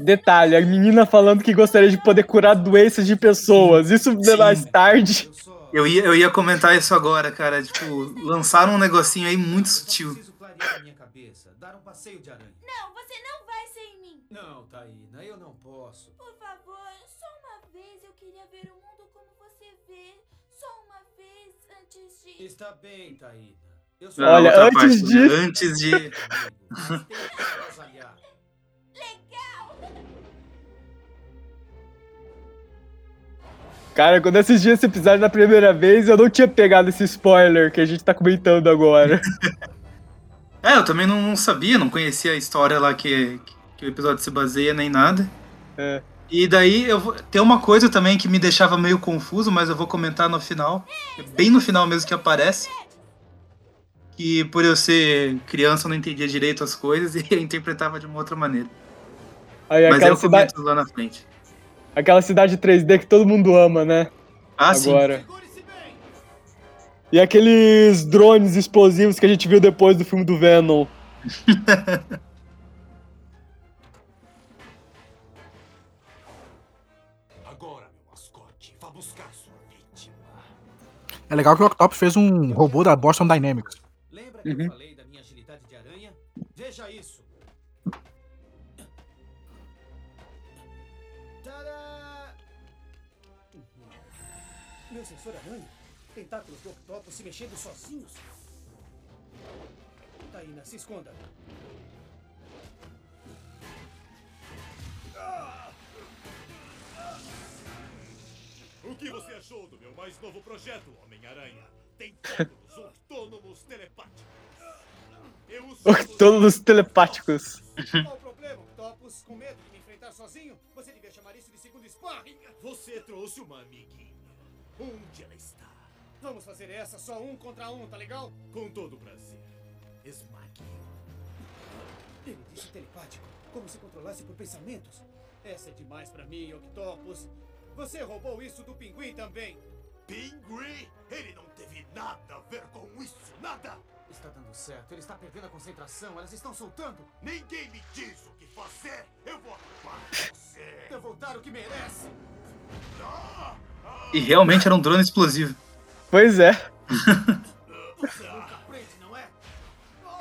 Detalhe, a menina falando que gostaria de poder curar doenças de pessoas. Isso mais tarde. Eu ia, eu ia comentar isso agora, cara. Tipo, lançaram um negocinho aí muito sutil. Clarear a minha cabeça. Dar um passeio de aranha. Não, você não vai sem mim. Não, Taína, eu não posso. Por favor, só uma vez eu queria ver o mundo como você vê. Só uma vez antes de. Está bem, Taína. Olha, antes parte, de- né? Antes de- Cara, quando eu assisti esse episódio na primeira vez, eu não tinha pegado esse spoiler que a gente tá comentando agora. É, eu também não, sabia, não conhecia a história lá que, que o episódio se baseia nem nada. É. E daí eu vou, tem uma coisa também que me deixava meio confuso, mas eu vou comentar no final. É bem no final mesmo que aparece. Que por eu ser criança eu não entendia direito as coisas e eu interpretava de uma outra maneira. Aí mas eu cidade, comento lá na frente. Aquela cidade 3D que todo mundo ama, né? Ah, sim. agora. E aqueles drones explosivos que a gente viu depois do filme do Venom. Agora, meu mascote, vá buscar sua vítima. É legal que o Octopus fez um robô da Boston Dynamics. Lembra que eu falei da minha agilidade de aranha? Veja isso. Tentáculos do octopus se mexendo sozinhos? Taína, se esconda. O que você achou do meu mais novo projeto, Homem-Aranha? Tentáculos autônomos telepáticos. Eu os Todos telepáticos. Qual o problema, Octopus? Com medo de me enfrentar sozinho? Você devia chamar isso de segundo sparring. Você trouxe uma amiguinha. Onde ela está? Vamos fazer essa só um contra um, tá legal? Com todo prazer. Esmague. Ele disse telepático, como se controlasse por pensamentos. Essa é demais pra mim, Octopus. Você roubou isso do pinguim também. Pinguim? Ele não teve nada a ver com isso, nada! Está dando certo, ele está perdendo a concentração, elas estão soltando. Ninguém me diz o que fazer! Eu vou acabar com você! Eu vou dar o que merece. E realmente era um drone explosivo. Pois é. Você nunca aprende, não é?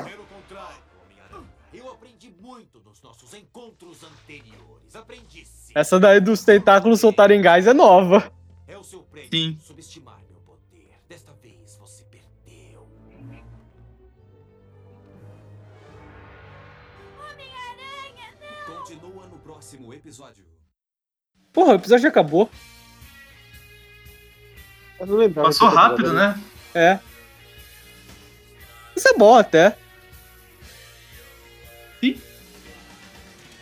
Pelo contrário, Homem-Aranha. Eu aprendi muito nos nossos encontros anteriores. Aprendi sim. Essa daí dos tentáculos soltarem gás é nova. É o seu prêmio. Sim. Subestimar meu poder. Desta vez você perdeu. Homem-Aranha, não! Continua no próximo episódio. Porra, o episódio já acabou. Eu não lembrava. Passou rápido, né? É. Isso é bom até.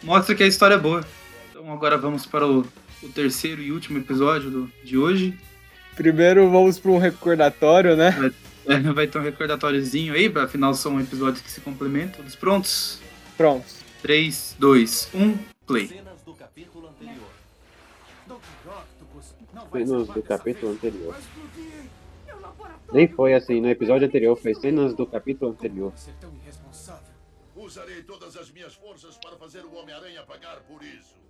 Mostra que a história é boa. Então agora vamos para o, o terceiro e último episódio do- de hoje. Primeiro vamos para um recordatório, né? É, vai ter um recordatóriozinho aí, afinal são episódios que se complementam. Todos prontos? Pronto. 3, 2, 1, play. Cenas do capítulo anterior. Nem foi assim, no episódio anterior foi cenas do capítulo anterior. É. Usarei todas as minhas forças para fazer o Homem-Aranha pagar por isso.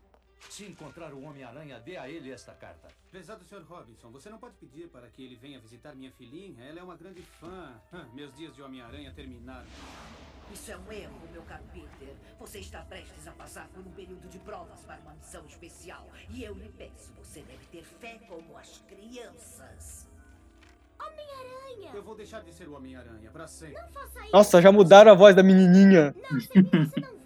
Se encontrar o Homem-Aranha, dê a ele esta carta. Prezado Sr. Robinson, você não pode pedir para que ele venha visitar minha filhinha? Ela é uma grande fã. Meus dias de Homem-Aranha terminaram. Isso é um erro, meu caro Peter. Você está prestes a passar por um período de provas para uma missão especial. E eu lhe peço, você deve ter fé como as crianças. Homem-Aranha! Eu vou deixar de ser o Homem-Aranha para sempre. Não faça isso! Nossa, já mudaram a voz da menininha. Não, você não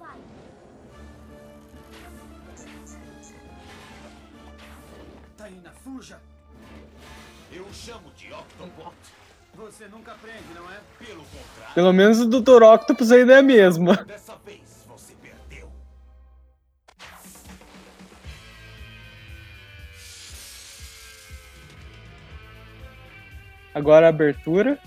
Você nunca aprende, não é? Pelo contrário, Pelo menos o Dr. Octopus ainda é a mesma. dessa vez você perdeu. Agora a abertura.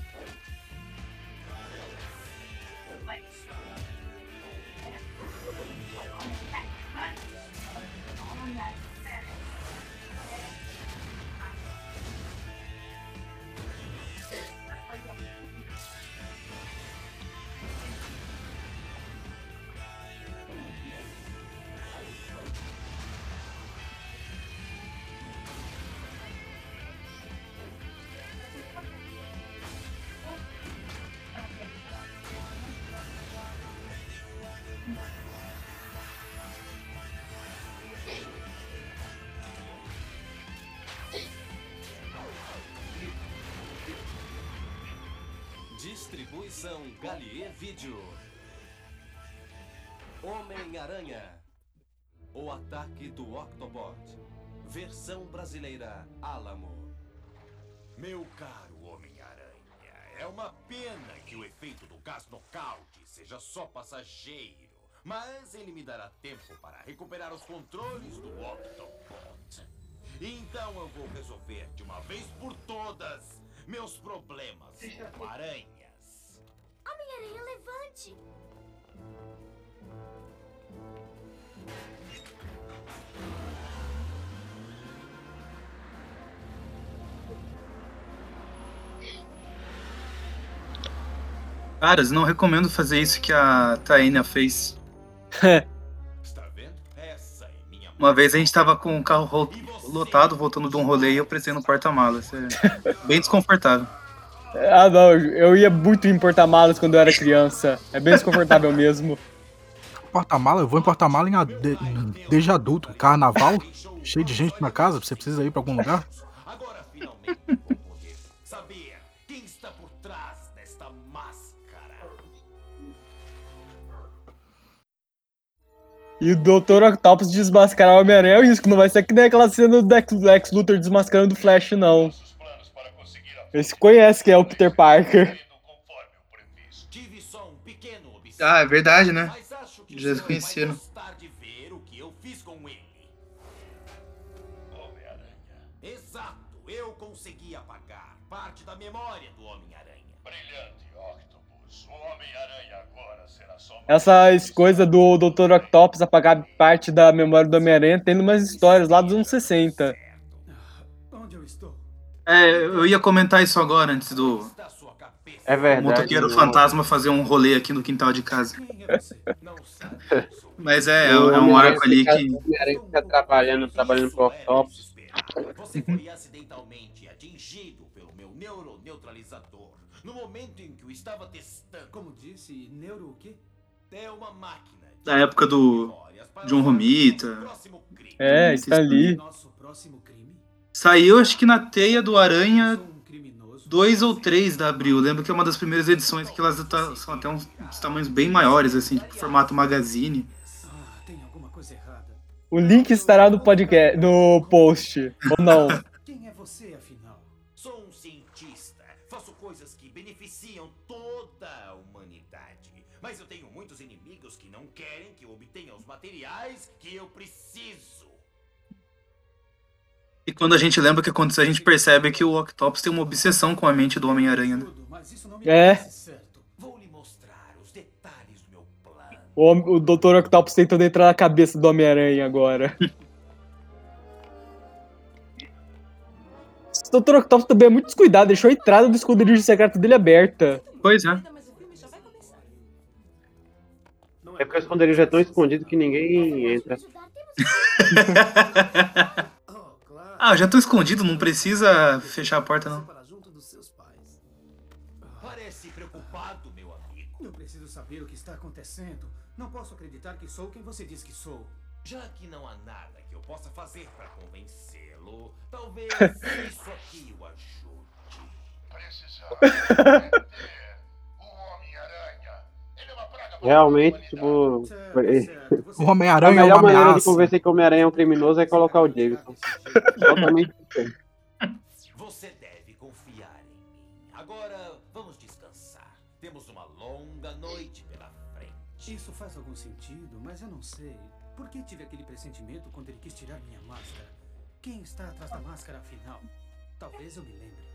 Seja só passageiro. Mas ele me dará tempo para recuperar os controles do Octobot. Então eu vou resolver de uma vez por todas meus problemas com aranhas. Homem-Aranha, levante! Caras, não recomendo fazer isso que a Taina fez. Uma vez a gente tava com o carro ro- lotado, voltando de um rolê e eu prestei no porta-malas. É bem desconfortável. Ah, não, eu ia muito em porta-malas quando eu era criança. É bem desconfortável mesmo. Porta-mala, eu vou em porta-mala em- desde adulto. Carnaval, cheio de gente na casa, você precisa ir pra algum lugar? E o Dr. Octopus desmascarar o Homem-Aranha é isso, não vai ser que nem aquela cena do Lex, Luthor desmascarando o Flash, não. Esse conhece que é o Peter Parker. Ah, é verdade, né? Já conheceram. Essas coisas do Dr. Octopus apagar parte da memória do Homem-Aranha tem umas histórias lá dos anos 60. Onde eu estou? É, eu ia comentar isso agora, antes do É verdade. motoqueiro não. fantasma fazer um rolê aqui no quintal de casa. Mas é, é, é um arco ali que. o Homem-Aranha fica trabalhando, trabalhando pro Octopus. Você foi acidentalmente atingido pelo meu neuroneutralizador no momento em que eu estava testando. Como disse, neuro o quê? Uma máquina. Da época do John Romita. É, próximo crime? Saiu, acho que na teia do Aranha 2 ou 3 da Abril. Lembro que é uma das primeiras edições que elas tá- são até uns, uns tamanhos bem maiores, assim, tipo formato magazine. Ah, tem alguma coisa errada. O link estará no podcast, no post, ou não. E quando a gente lembra o que aconteceu, a gente percebe que o Octopus tem uma obsessão com a mente do Homem-Aranha, né? É. O, o Dr. Octopus tentando entrar na cabeça do Homem-Aranha agora. Esse Dr. Octopus também é muito descuidado, deixou a entrada do esconderijo secreto dele aberta. Pois é. É porque o esconderijo é tão escondido que ninguém entra. Ah, eu já tô escondido, não precisa fechar a porta, não. Parece preocupado, meu amigo. Eu preciso saber o que está acontecendo. Não posso acreditar que sou quem você diz que sou. Já que não há nada que eu possa fazer para convencê-lo, talvez isso aqui o ajude. Realmente, tipo. O Homem-Aranha A é melhor uma maneira de ameaça. convencer que o Homem-Aranha é um criminoso é colocar o Jameson. Totalmente diferente. Você deve confiar em mim. Agora, vamos descansar. Temos uma longa noite pela frente. Isso faz algum sentido, mas eu não sei. Por que tive aquele pressentimento quando ele quis tirar minha máscara? Quem está atrás da máscara afinal? Talvez eu me lembre.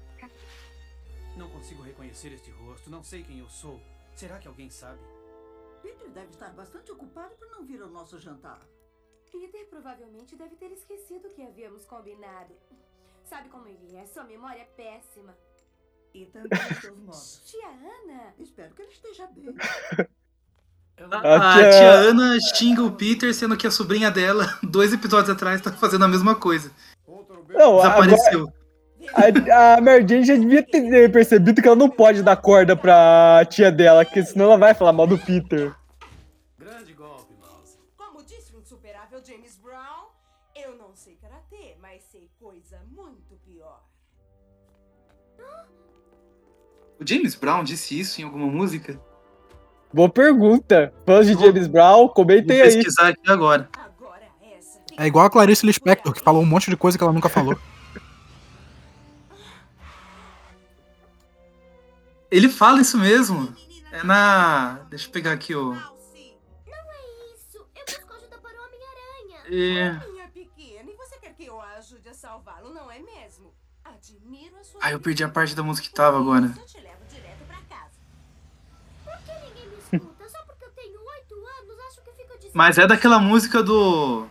Não consigo reconhecer este rosto, não sei quem eu sou. Será que alguém sabe? Peter deve estar bastante ocupado por não vir ao nosso jantar. Peter provavelmente deve ter esquecido o que havíamos combinado. Sabe como ele é? Sua memória é péssima. E também seus modos. Tia Ana! Espero que ele esteja bem. A, a tia Ana xinga o Peter, sendo que a sobrinha dela, dois episódios atrás, tá fazendo a mesma coisa. Não, Desapareceu. A, a Mary Jane já devia ter percebido que ela não pode dar corda pra tia dela, porque senão ela vai falar mal do Peter. Grande golpe, Mouse. Como disse o insuperável James Brown, eu não sei karatê, mas sei coisa muito pior. O James Brown disse isso em alguma música? Boa pergunta. Fãs de James Brown, comentem Vou aí. pesquisar aqui agora. É igual a Clarice Lispector, que falou um monte de coisa que ela nunca falou. Ele fala isso mesmo. É na. Deixa eu pegar aqui o. É... Minha pequena, e você quer que eu a ajude a salvá-lo, não é mesmo? Admiro a sua Ah, eu perdi a parte da música que tava agora. Eu te levo direto pra casa. Por que ninguém me escuta? Só porque eu tenho oito anos, acho que fico dizendo... Mas é daquela música do.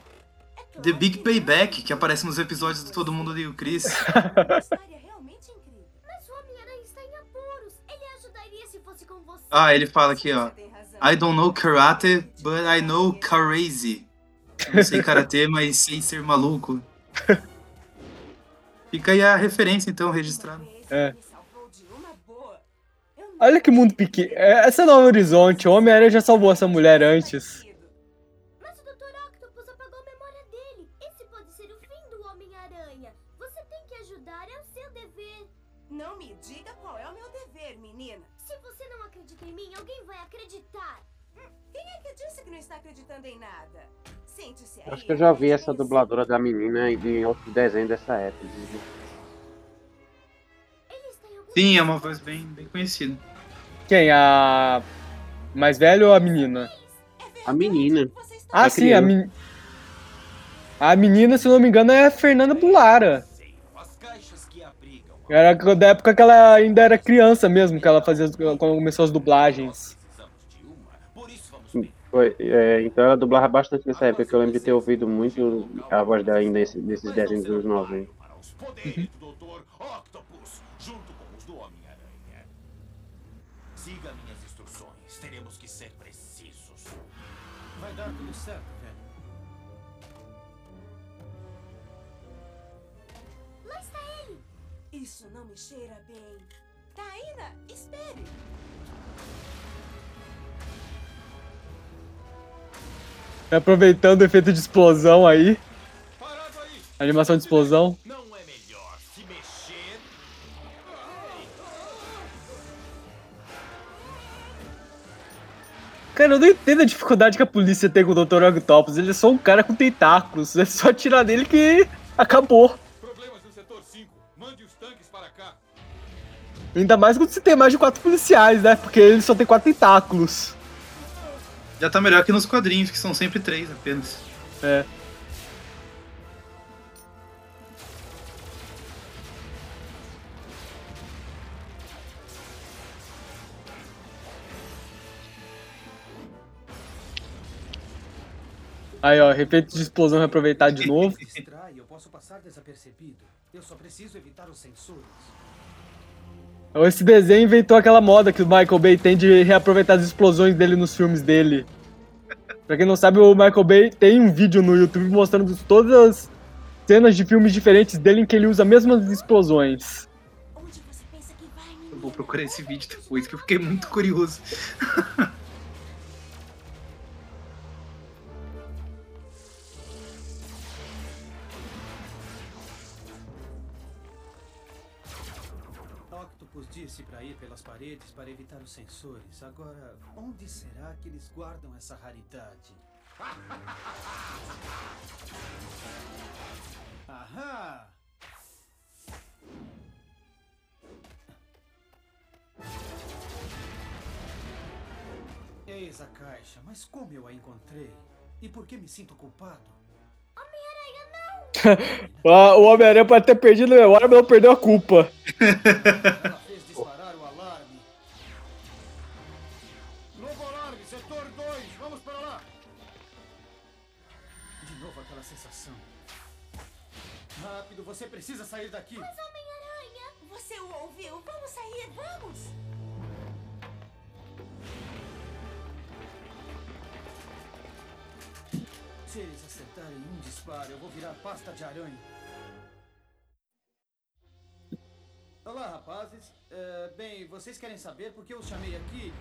The Big Payback, que aparece nos episódios do Todo Mundo Odeia o Chris. Ah, ele fala aqui, ó. I don't know karate, but I know crazy. Não sei karatê, mas sei ser maluco. Fica aí a referência, então, registrada. É. Olha que mundo pequeno. É, Essa é Novo Horizonte. O Homem-Aranha já salvou essa mulher antes. Em nada? Sente-se aí. Acho que eu já vi essa dubladora da menina em outro desenho dessa época. Sim, é uma voz bem, bem conhecida. Quem? A. Mais velha ou a menina? A menina. Ah, A sim, a menina. A menina, se não me engano, é a Fernanda Bulara. Era da época que ela ainda era criança mesmo, que ela fazia quando começou as dublagens. Foi, é, então ela dublava bastante nessa época, que eu lembro de ter ouvido muito a voz dela ainda nesse- nesses desenhos dos anos 90. Poderes do Dr. Octopus, junto com os do Homem-Aranha. Siga minhas instruções. Teremos que ser precisos. Vai dar tudo certo. Lá está ele. Isso não me cheira bem. Taina, espere. Aproveitando o efeito de explosão aí. Animação de explosão. Cara, eu não entendo a dificuldade que a polícia tem com o Dr. Octopus. Ele é só um cara com tentáculos. É só tirar dele que acabou. Ainda mais quando você tem mais de quatro policiais, né? Porque ele só tem quatro tentáculos. Já tá melhor que nos quadrinhos, que são sempre três apenas. É. Aí, ó, efeito de explosão reaproveitar de novo. Eu posso passar desapercebido. Eu só preciso evitar os sensores. Esse desenho inventou aquela moda que o Michael Bay tem de reaproveitar as explosões dele nos filmes dele. Pra quem não sabe, o Michael Bay tem um vídeo no YouTube mostrando todas as cenas de filmes diferentes dele em que ele usa as mesmas explosões. Eu vou procurar esse vídeo depois, que eu fiquei muito curioso. os sensores. Agora, onde será que eles guardam essa raridade? Aham! Eis a caixa, mas como eu a encontrei? E por que me sinto culpado? Homem-Aranha, não! Ah, o Homem-Aranha pode ter perdido a memória, mas não perdeu a culpa. você precisa sair daqui. Mas Homem-Aranha! Você o ouviu? Vamos sair, vamos! Se eles acertarem um disparo, eu vou virar pasta de aranha. Olá, rapazes. É, bem, vocês querem saber por que eu os chamei aqui?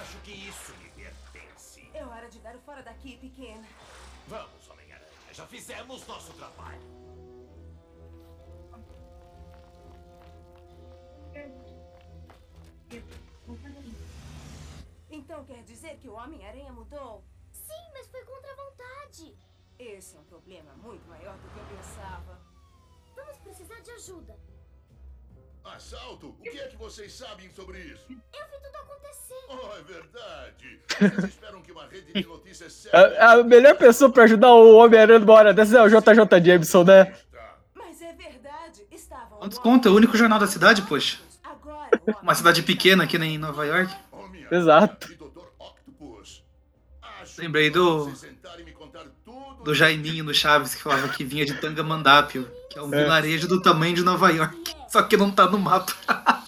Acho que isso lhe pertence. É hora de dar o fora daqui, pequena. Vamos, Homem-Aranha. Já fizemos nosso trabalho. Então quer dizer que o Homem-Aranha mudou? Sim, mas foi contra a vontade. Esse é um problema muito maior do que eu pensava. Vamos precisar de ajuda. Assalto? O que é que vocês sabem sobre isso? Eu vi tudo acontecer. Oh, é verdade. Vocês esperam que uma rede de notícias séria... A, a melhor pessoa pra ajudar o Homem-Aranha numa hora dessa é o JJ Jameson, né? Mas é verdade. Estavam Quantos conta? É o único jornal da cidade, poxa. Uma cidade pequena aqui em Nova York. Exato. Lembrei do. Do Jaiminho no Chaves que falava que vinha de Tangamandápio, que é um É. vilarejo do tamanho de Nova York. Só que não tá no mapa.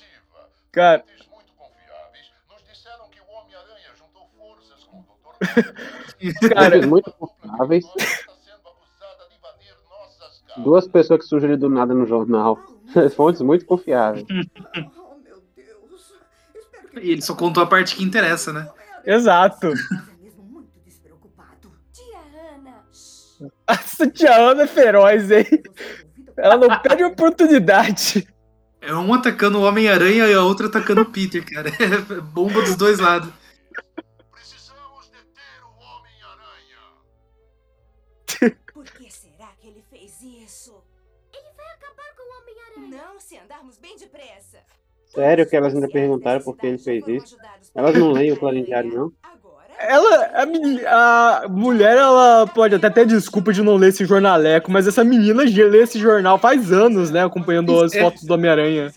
Cara. Cara, muito confiáveis. Duas pessoas que surgiram do nada no jornal. Fontes muito confiáveis. E ele só contou a parte que interessa, né? Exato. Tia Ana. Essa tia Ana é feroz, hein? Ela não perde oportunidade. É um atacando o Homem-Aranha e a outra atacando o Peter, cara. É bomba dos dois lados. Por que será que ele fez isso? Ele vai acabar com o Homem-Aranha. Não, se andarmos bem depressa. Sério que elas ainda perguntaram por que ele fez isso? Elas não leem o Clarim Diário, não? Ela, a, a mulher, ela pode até ter desculpa de não ler esse jornaleco, mas essa menina já lê esse jornal faz anos, né? Acompanhando as É. fotos do Homem-Aranha.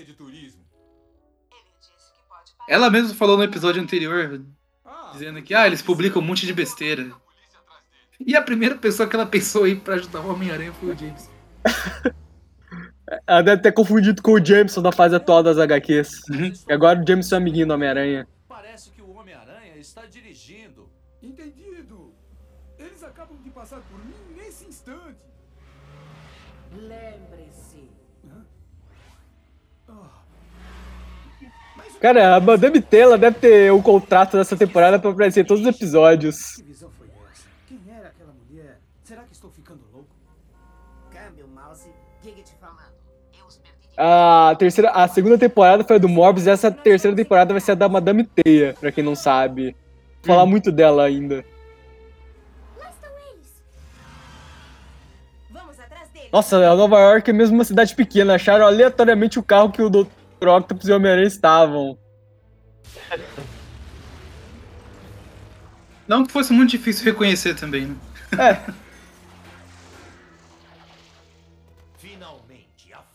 Ela mesma falou no episódio anterior, dizendo que ah, eles publicam um monte de besteira. E a primeira pessoa que ela pensou aí pra ajudar o Homem-Aranha foi o James. Ela deve ter confundido com o Jameson da fase atual das HQs. E agora o Jameson é amiguinho do Homem-Aranha. Cara, a Madame Tela deve ter o contrato dessa temporada pra aparecer em todos os episódios. Que visão foi essa? Quem era aquela mulher? Será que estou ficando louco? Câmbio, mouse. Te falando. Eu os perdi. A terceira, a segunda temporada foi a do Morbius e essa terceira temporada vai ser a da Madame Teia, pra quem não sabe. Vou falar muito dela ainda. Lá estão eles. Vamos atrás dele. Nossa, a Nova York é mesmo uma cidade pequena. Acharam aleatoriamente o carro que o Dr. Octopus e o Homem-Aranha estavam. Não que fosse muito difícil reconhecer também, né? É.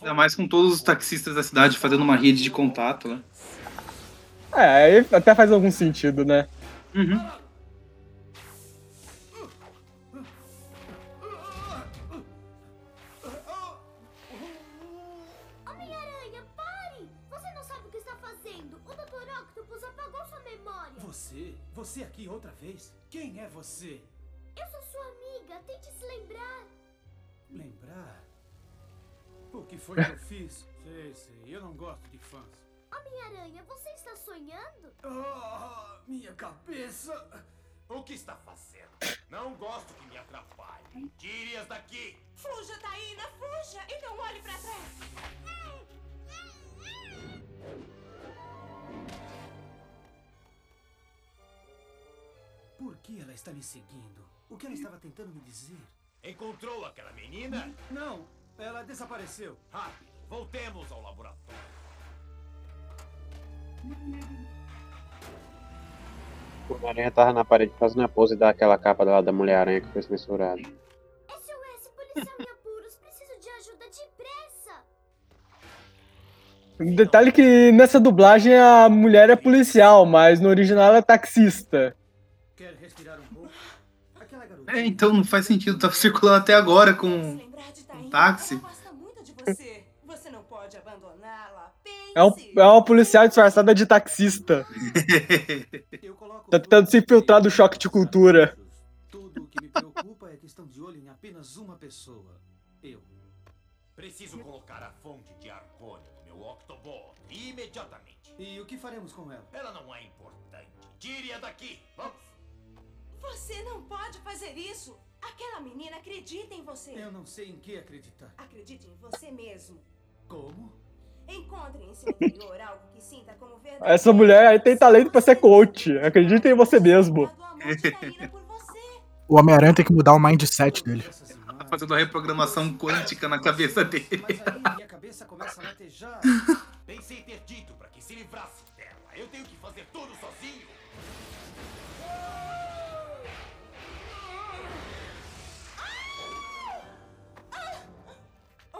Ainda mais com todos os taxistas da cidade fazendo uma rede de contato, né? É, aí até faz algum sentido, né? Uhum. Você? Eu sou sua amiga. Tente se lembrar. Lembrar? O que foi que eu fiz? Sei, sei. Eu não gosto de fãs. Homem-Aranha, você está sonhando? Ah, minha cabeça! O que está fazendo? Não gosto que me atrapalhe. Tire-as daqui! Fuja, Taína, fuja! E não olhe pra trás! Por que ela está me seguindo? O que ela estava tentando me dizer? Encontrou aquela menina? Não, ela desapareceu. Rápido, voltemos ao laboratório. O Homem-Aranha tava na parede fazendo a pose daquela capa lá da Mulher-Aranha que foi censurada. SOS, policial em apuros. Preciso de ajuda depressa. Detalhe que nessa dublagem a mulher é policial, mas no original ela é taxista. Quer respirar um pouco? Aquela garota. É, então não faz sentido. Tava circulando até agora com um táxi. Você, você não pode abandoná-la. É, um, é uma policial disfarçada de taxista. Tá tentando se infiltrar do choque de cultura. Tudo o que me preocupa é que estão de olho em apenas uma pessoa. Eu. Preciso colocar a fonte de argônio no meu Octobot imediatamente. E o que faremos com ela? Ela não é importante. Tire-a daqui. Vamos. Você não pode fazer isso. Aquela menina acredita em você. Eu não sei em que acreditar. Acredite em você mesmo. Como? Encontre em seu interior algo que sinta como verdade. Essa mulher aí tem talento pra ser coach. Acredita em você mesmo. O Homem-Aranha tem que mudar o mindset dele. Tá fazendo a reprogramação quântica na cabeça dele. Minha cabeça começa a latejar. Pensei ter dito para que se livrasse dela. Eu tenho que fazer tudo sozinho.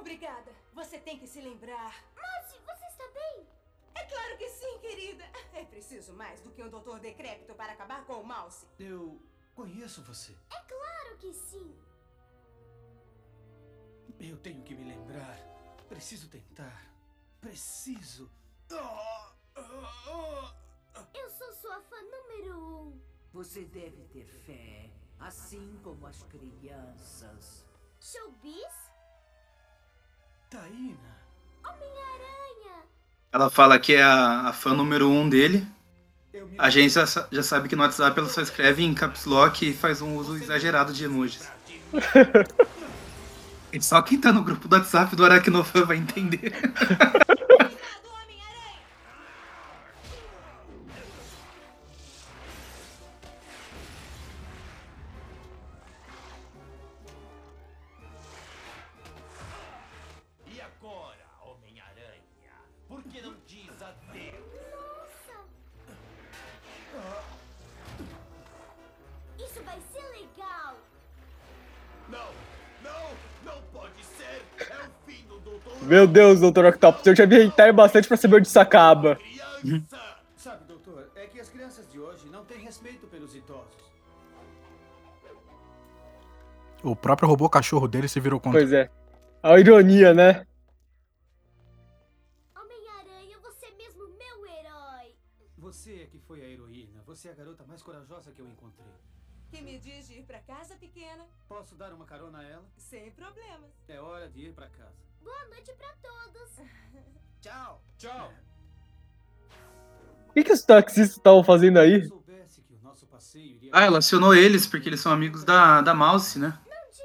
Obrigada. Você tem que se lembrar. Mouse, você está bem? É claro que sim, querida. É preciso mais do que um doutor decrépito para acabar com o mouse. Eu conheço você. É claro que sim. Eu tenho que me lembrar. Preciso tentar. Preciso. Eu sou sua fã número um. Você deve ter fé, assim como as crianças. Showbiz? Taína. Homem-Aranha. Ela fala que é a, a fã número um dele. A gente já, já sabe que no WhatsApp ela só escreve em caps lock e faz um uso exagerado de emojis. Só quem tá no grupo do WhatsApp do Aracnofan vai entender. Meu Deus, Dr. Octopus, eu já vi hentai bastante pra saber onde isso acaba. Sabe, doutor, é que as crianças de hoje não têm respeito pelos idosos. O próprio robô cachorro dele se virou contra. Pois é. A ironia, né? Homem-Aranha, você é mesmo meu herói. Você é que foi a heroína. Você é a garota mais corajosa que eu encontrei. Que me diz de ir pra casa, pequena? Posso dar uma carona a ela? Sem problemas. É hora de ir pra casa. Boa noite pra todos. Tchau. Tchau. O que, que os taxistas estavam fazendo aí? Ah, ela acionou eles porque eles são amigos da, da Mouse, né?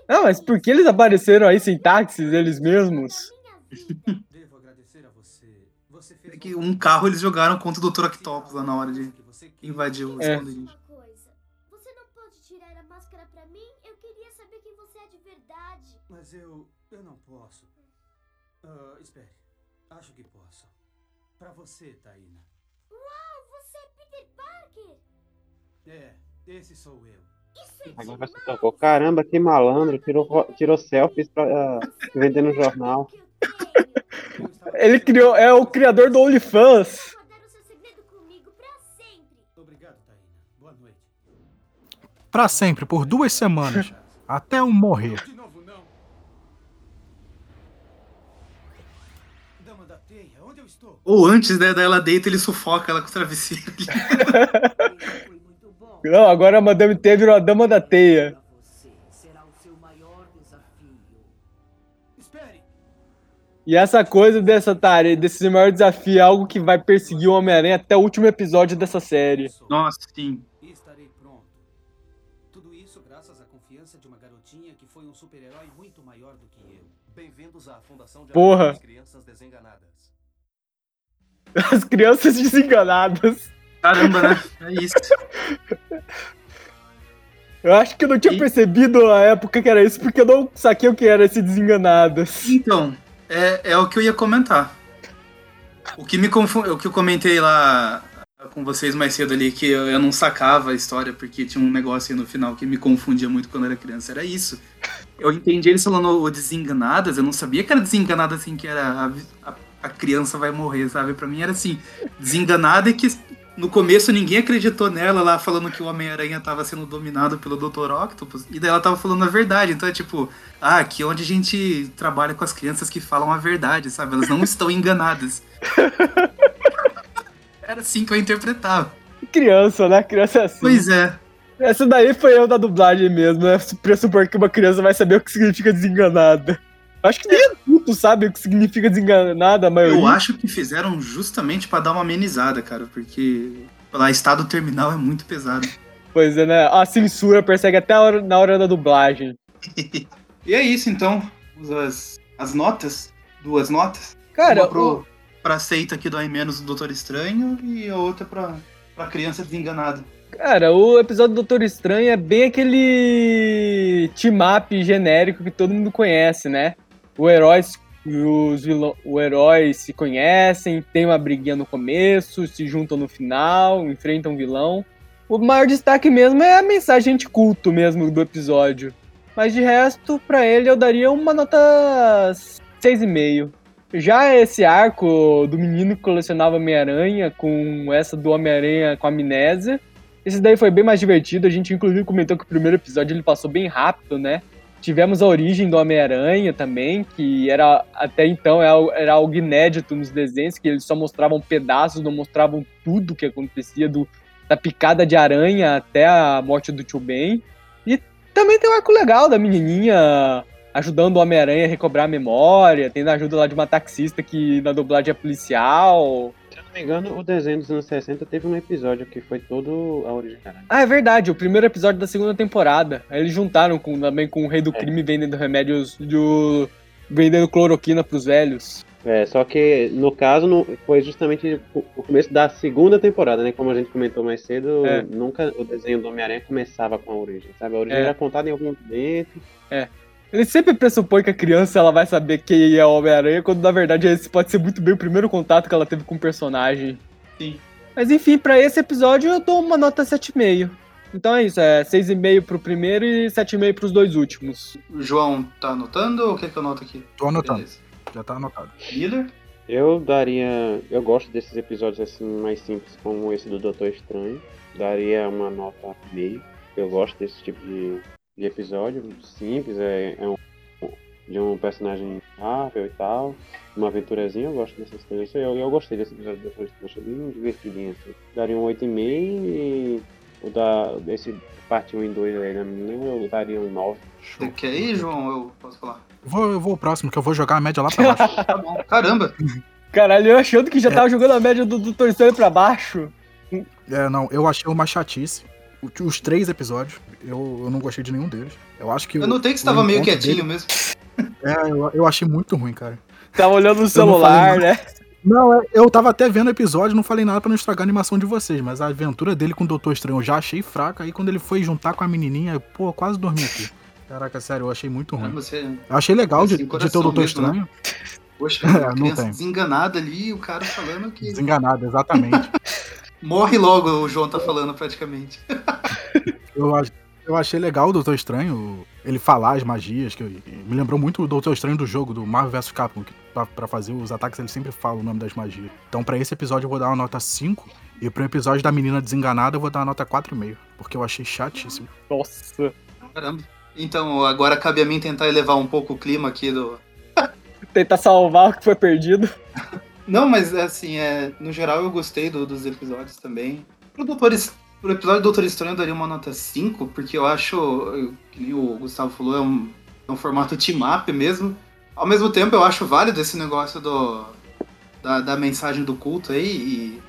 Não, mas por que eles apareceram aí sem táxis, eles mesmos? Devo agradecer a você. Você fez É que um carro eles jogaram contra o Dr. Octopus lá na hora de invadir o É. esconderijo. Uma coisa. Você não pode tirar a máscara pra mim? Eu queria saber quem você é de verdade. Mas eu. eu não posso. Ah, espere. Acho que posso. Pra você, Taína. Uau, você é Peter Parker? É, esse sou eu. Isso é Agora se tocou. Caramba, que malandro. Tirou, tirou selfies pra ah, vender no jornal. Ele criou, é o criador do OnlyFans. guardar o seu segredo comigo pra sempre. Obrigado, Taína. Boa noite. Pra sempre, por duas semanas. Até um morrer. Ou antes né, dela deita, ele sufoca ela com o travesseiro. Não, agora a Madame T virou a dama da teia. E essa coisa dessa tarefa, desse maior desafio é algo que vai perseguir o Homem-Aranha até o último episódio dessa série. Nossa, sim. E estarei pronto. Tudo isso graças à confiança de uma garotinha que foi um super-herói muito maior do que eu. Bem-vindos à Fundação de Porra. As crianças desenganadas. Caramba, né? É isso. Eu acho que eu não tinha percebido a época que era isso, porque eu não saquei o que era esse Desenganados. Então, é, é o que eu ia comentar. O que me confunde, o que eu comentei lá com vocês mais cedo ali, que eu, eu não sacava a história porque tinha um negócio aí no final que me confundia muito quando eu era criança, era isso. Eu entendi eles falando o desenganadas, eu não sabia que era desenganada assim, que era a, a, a criança vai morrer, sabe? Pra mim era assim, desenganada e que no começo ninguém acreditou nela lá falando que o Homem-Aranha tava sendo dominado pelo Dr. Octopus, e daí ela tava falando a verdade. Então é tipo, ah, aqui onde a gente trabalha com as crianças que falam a verdade, sabe? Elas não estão enganadas. Era assim que eu interpretava. Criança, né? Criança é assim. Pois é. Essa daí foi eu da dublagem mesmo, né? Pressupor que uma criança vai saber o que significa desenganada. Acho que nem adulto sabe o que significa desenganada, a maioria. Eu acho que fizeram justamente pra dar uma amenizada, cara, porque lá estado terminal é muito pesado. Pois é, né? A censura persegue até a hora- na hora da dublagem. E é isso então. As, as notas, duas notas. Cara, uma pro, pra seita aqui do Ai Menos do Doutor Estranho e a outra pra, pra criança desenganada. Cara, o episódio do Doutor Estranho é bem aquele team-up genérico que todo mundo conhece, né? O herói, os vilão, o herói se conhecem, tem uma briguinha no começo, se juntam no final, enfrentam um vilão. O maior destaque mesmo é a mensagem de culto mesmo do episódio. Mas de resto, pra ele eu daria uma nota 6,5. Já esse arco do menino que colecionava Homem-Aranha com essa do Homem-Aranha com amnésia, esse daí foi bem mais divertido. A gente inclusive comentou que o primeiro episódio ele passou bem rápido, né? Tivemos a origem do Homem-Aranha também, que era até então era al- era algo inédito nos desenhos, que eles só mostravam pedaços, não mostravam tudo que acontecia do, da picada de aranha até a morte do Tio Ben. E também tem um arco legal da menininha ajudando o Homem-Aranha a recobrar a memória, tendo a ajuda lá de uma taxista que na dublagem é policial. Não me engano, o desenho dos anos 60 teve um episódio que foi todo a origem caralho. Ah, é verdade, o primeiro episódio da segunda temporada. Aí eles juntaram com, também com o Rei do Crime vendendo remédios do. vendendo cloroquina pros velhos. É, só que no caso não, foi justamente o o começo da segunda temporada, né? Como a gente comentou mais cedo, É. nunca o desenho do Homem-Aranha começava com a origem, sabe? A origem É. era contada em algum momento. É. Ele sempre pressupõe que a criança ela vai saber quem é o Homem-Aranha, quando na verdade esse pode ser muito bem o primeiro contato que ela teve com o personagem. Sim. Mas enfim, pra esse episódio eu dou uma nota 7,5. Então é isso, é 6,5 pro primeiro e 7,5 pros dois últimos. O João tá anotando ou o que, que eu anoto aqui? Tô anotando. Beleza. Já tá anotado. Miller? Eu daria. Eu gosto desses episódios assim mais simples, como esse do Doutor Estranho. Daria uma nota meio. Eu gosto desse tipo de, de episódio, simples, é, é um, de um personagem rápido e tal. Uma aventurazinha, eu gosto dessas coisas. Eu, eu gostei desse episódio do achei bem divertidinho assim. Daria um 8,5 e o da. desse parte 1 e 2 aí da menina, eu daria um 9. Você quer ir, João? Eu posso falar? Vou, eu vou o próximo, que eu vou jogar a média lá pra baixo. Tá bom. Caramba! Caralho, eu achando que já tava jogando a média do Doutor Estranho pra baixo. É, não, eu achei uma chatice. Os três episódios, eu, eu não gostei de nenhum deles. Eu acho que. Eu notei que você tava meio quietinho dele- mesmo. É, eu, eu achei muito ruim, cara. Tava olhando no celular, né? Não, é- eu tava até vendo o episódio, não falei nada pra não estragar a animação de vocês, mas a aventura dele com o Doutor Estranho eu já achei fraca. Aí quando ele foi juntar com a menininha, pô, quase dormi aqui. Caraca, sério, eu achei muito ruim. Caramba, você. Eu achei legal de, Assim, de ter o Doutor mesmo, né? Estranho. Poxa, É, não tem. desenganada ali e o cara falando que. Desenganado, exatamente. Morre logo, o João tá falando praticamente. Eu, eu achei legal o Doutor Estranho, ele falar as magias, que eu- me lembrou muito o Doutor Estranho do jogo, do Marvel vs Capcom, que pra, pra fazer os ataques ele sempre fala o nome das magias. Então pra esse episódio eu vou dar uma nota 5, e pro episódio da menina desenganada eu vou dar uma nota 4,5, porque eu achei chatíssimo. Nossa. Caramba. Então, agora cabe a mim tentar elevar um pouco o clima aqui do. Tentar salvar o que foi perdido. Não, mas assim, é, no geral eu gostei do- dos episódios também. Pro, Doutor, pro episódio do Doutor Estranho eu daria uma nota 5, porque eu acho, eu- que nem o Gustavo falou, é um, é um formato team-up mesmo. Ao mesmo tempo eu acho válido esse negócio do, da, da mensagem do culto aí e...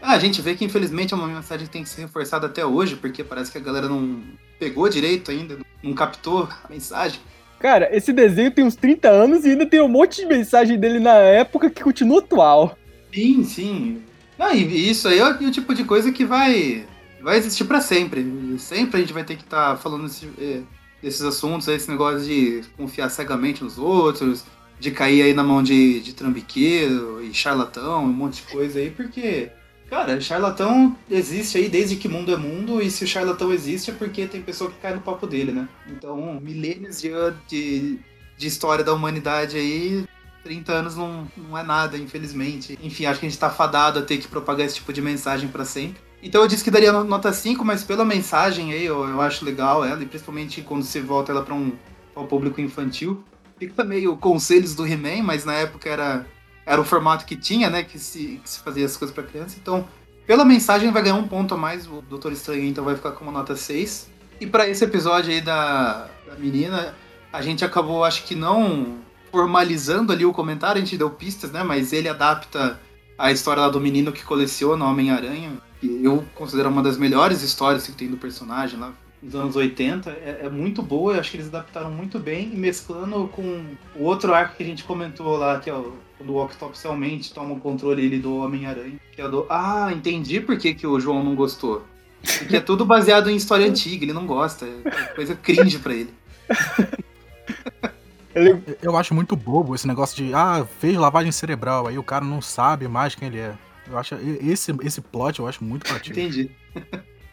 Ah, a gente vê que infelizmente é uma mensagem que tem que ser reforçada até hoje, porque parece que a galera não pegou direito ainda, não captou a mensagem. Cara, esse desenho tem uns 30 anos e ainda tem um monte de mensagem dele na época que continua atual. Sim, sim. Ah, e isso aí é o, tipo de coisa que vai vai existir para sempre. Sempre a gente vai ter que estar tá falando desse, é, desses assuntos, esse negócio de confiar cegamente nos outros, de cair aí na mão de, de trambiqueiro e charlatão, um monte de coisa aí, porque, cara, charlatão existe aí desde que mundo é mundo, e se o charlatão existe é porque tem pessoa que cai no papo dele, né? Então, milênios de, de, história da humanidade aí 30 anos não, não é nada, infelizmente. Enfim, acho que a gente tá fadado a ter que propagar esse tipo de mensagem para sempre. Então eu disse que daria nota 5, mas pela mensagem aí eu, eu acho legal ela, e principalmente quando você volta ela para um, pra um público infantil. Fica meio conselhos do He-Man, mas na época era, era o formato que tinha, né? Que se, que se fazia as coisas para criança. Então, pela mensagem vai ganhar um ponto a mais. O Doutor Estranho então vai ficar com uma nota 6. E para esse episódio aí da, da menina, a gente acabou, acho que não formalizando ali o comentário, a gente deu pistas, né? Mas ele adapta a história lá do menino que coleciona Homem-Aranha. Eu considero uma das melhores histórias que tem do personagem lá nos anos 80. É, é, muito boa, eu acho que eles adaptaram muito bem, mesclando com o outro arco que a gente comentou lá, que é o quando o Octopus realmente toma o controle ele do Homem-Aranha. Que é do. Ah, entendi por que, que o João não gostou. Porque é tudo baseado em história antiga, ele não gosta. É coisa cringe pra ele. Ele... Eu acho muito bobo esse negócio de, ah, fez lavagem cerebral, aí o cara não sabe mais quem ele é. Eu acho esse, esse plot eu acho muito criativo. Entendi.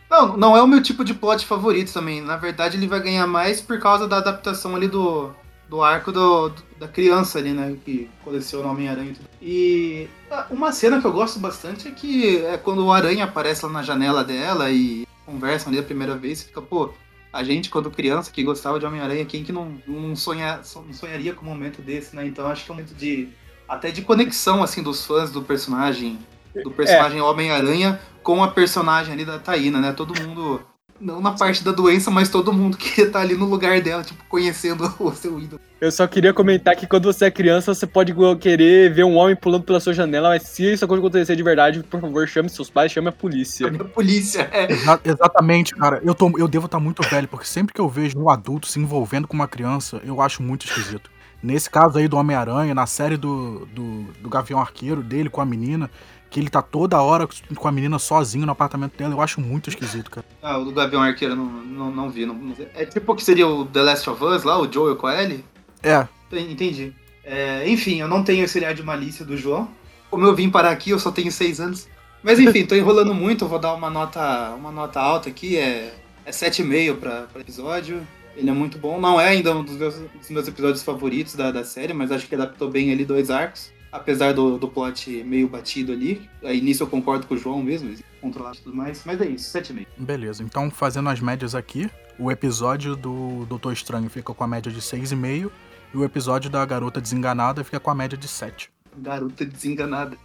Não, não é o meu tipo de plot favorito também. Na verdade, ele vai ganhar mais por causa da adaptação ali do, do arco do, do da criança ali, né? Que coleciona o Homem-Aranha e tudo. E ah, uma cena que eu gosto bastante é que é quando o Aranha aparece lá na janela dela e conversam ali a primeira vez, fica, pô, a gente, quando criança, que gostava de Homem-Aranha, quem que não, não, sonha, não sonharia com um momento desse, né? Então acho que é um momento de. até de conexão, assim, dos fãs do personagem. Do personagem é. Homem-Aranha com a personagem ali da Taína, né? Todo mundo não na parte da doença, mas todo mundo queria estar ali no lugar dela, tipo, conhecendo o seu ídolo. Eu só queria comentar que quando você é criança, você pode querer ver um homem pulando pela sua janela, mas se isso acontecer de verdade, por favor, chame seus pais, chame a polícia. Chame a polícia, é. Exa exatamente, cara. Eu, tô, eu devo estar muito velho, porque sempre que eu vejo um adulto se envolvendo com uma criança, eu acho muito esquisito. Nesse caso aí do Homem-Aranha, na série do, do, do Gavião Arqueiro, dele com a menina, que ele tá toda hora com a menina sozinho no apartamento dela. Eu acho muito esquisito, cara. Ah, o do Gavião Arqueiro não, não, não vi. Não. É tipo o que seria o The Last of Us lá, o Joel com a Ellie? É. Entendi. É, enfim, eu não tenho esse olhar de malícia do João. Como eu vim parar aqui, eu só tenho seis anos. Mas enfim, tô enrolando muito, eu vou dar uma nota, uma nota alta aqui, é, é 7,5 para episódio. Ele é muito bom. Não é ainda um dos meus, dos meus episódios favoritos da, da série, mas acho que adaptou bem ali dois arcos apesar do, do plot meio batido ali. Aí nisso eu concordo com o João mesmo, controlar e tudo mais. Mas é isso, 7,5. Beleza, então fazendo as médias aqui, o episódio do Doutor Estranho fica com a média de 6,5 e o episódio da Garota Desenganada fica com a média de 7. Garota Desenganada.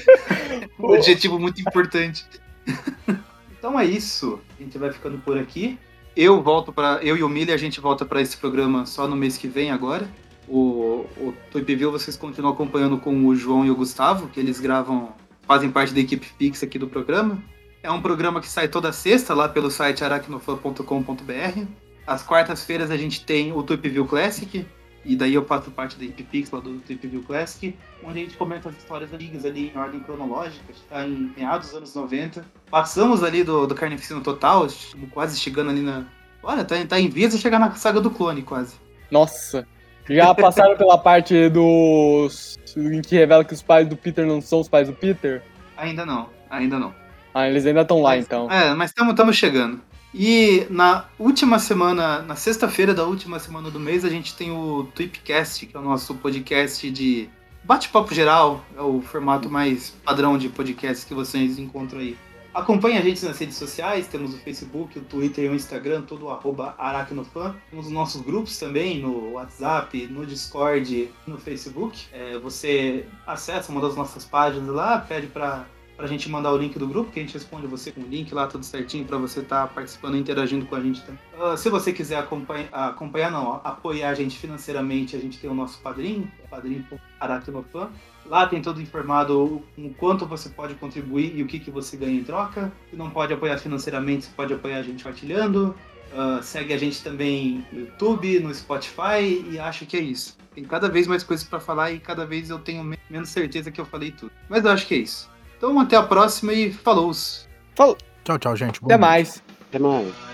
um adjetivo muito importante. então é isso. A gente vai ficando por aqui. Eu volto para eu e o Millie a gente volta para esse programa só no mês que vem agora. O, o Tweep View vocês continuam acompanhando com o João e o Gustavo, que eles gravam, fazem parte da equipe fixa aqui do programa. É um programa que sai toda sexta lá pelo site aracnofan.com.br. Às quartas-feiras a gente tem o Tweep View Classic, e daí eu faço parte da equipe fixa lá do Tweep View Classic, onde a gente comenta as histórias antigas ali em ordem cronológica, está em meados dos anos 90. Passamos ali do, do Carnificina Total, quase chegando ali na. Olha, tá, tá em vias de chegar na saga do clone, quase. Nossa! Já passaram pela parte dos. em que revela que os pais do Peter não são os pais do Peter? Ainda não, ainda não. Ah, eles ainda estão lá então. É, mas estamos chegando. E na última semana, na sexta-feira da última semana do mês, a gente tem o Tweepcast, que é o nosso podcast de bate-papo geral. É o formato mais padrão de podcast que vocês encontram aí. Acompanhe a gente nas redes sociais, temos o Facebook, o Twitter e o Instagram, tudo arroba aracnofan. Temos os nossos grupos também, no WhatsApp, no Discord, no Facebook. É, você acessa uma das nossas páginas lá, pede para pra gente mandar o link do grupo, que a gente responde você com o link lá, tudo certinho, para você estar tá participando e interagindo com a gente também. Uh, se você quiser acompanhar, acompanhar não, apoiar a gente financeiramente, a gente tem o nosso padrinho, padrinho.aracnofan. Lá tem tudo informado o quanto você pode contribuir e o que, que você ganha em troca. Se não pode apoiar financeiramente, você pode apoiar a gente partilhando. Uh, segue a gente também no YouTube, no Spotify e acho que é isso. Tem cada vez mais coisas para falar e cada vez eu tenho menos certeza que eu falei tudo. Mas eu acho que é isso. Então até a próxima e falou! Falou! Tchau, tchau, gente. Boa Até noite. mais. Até mais.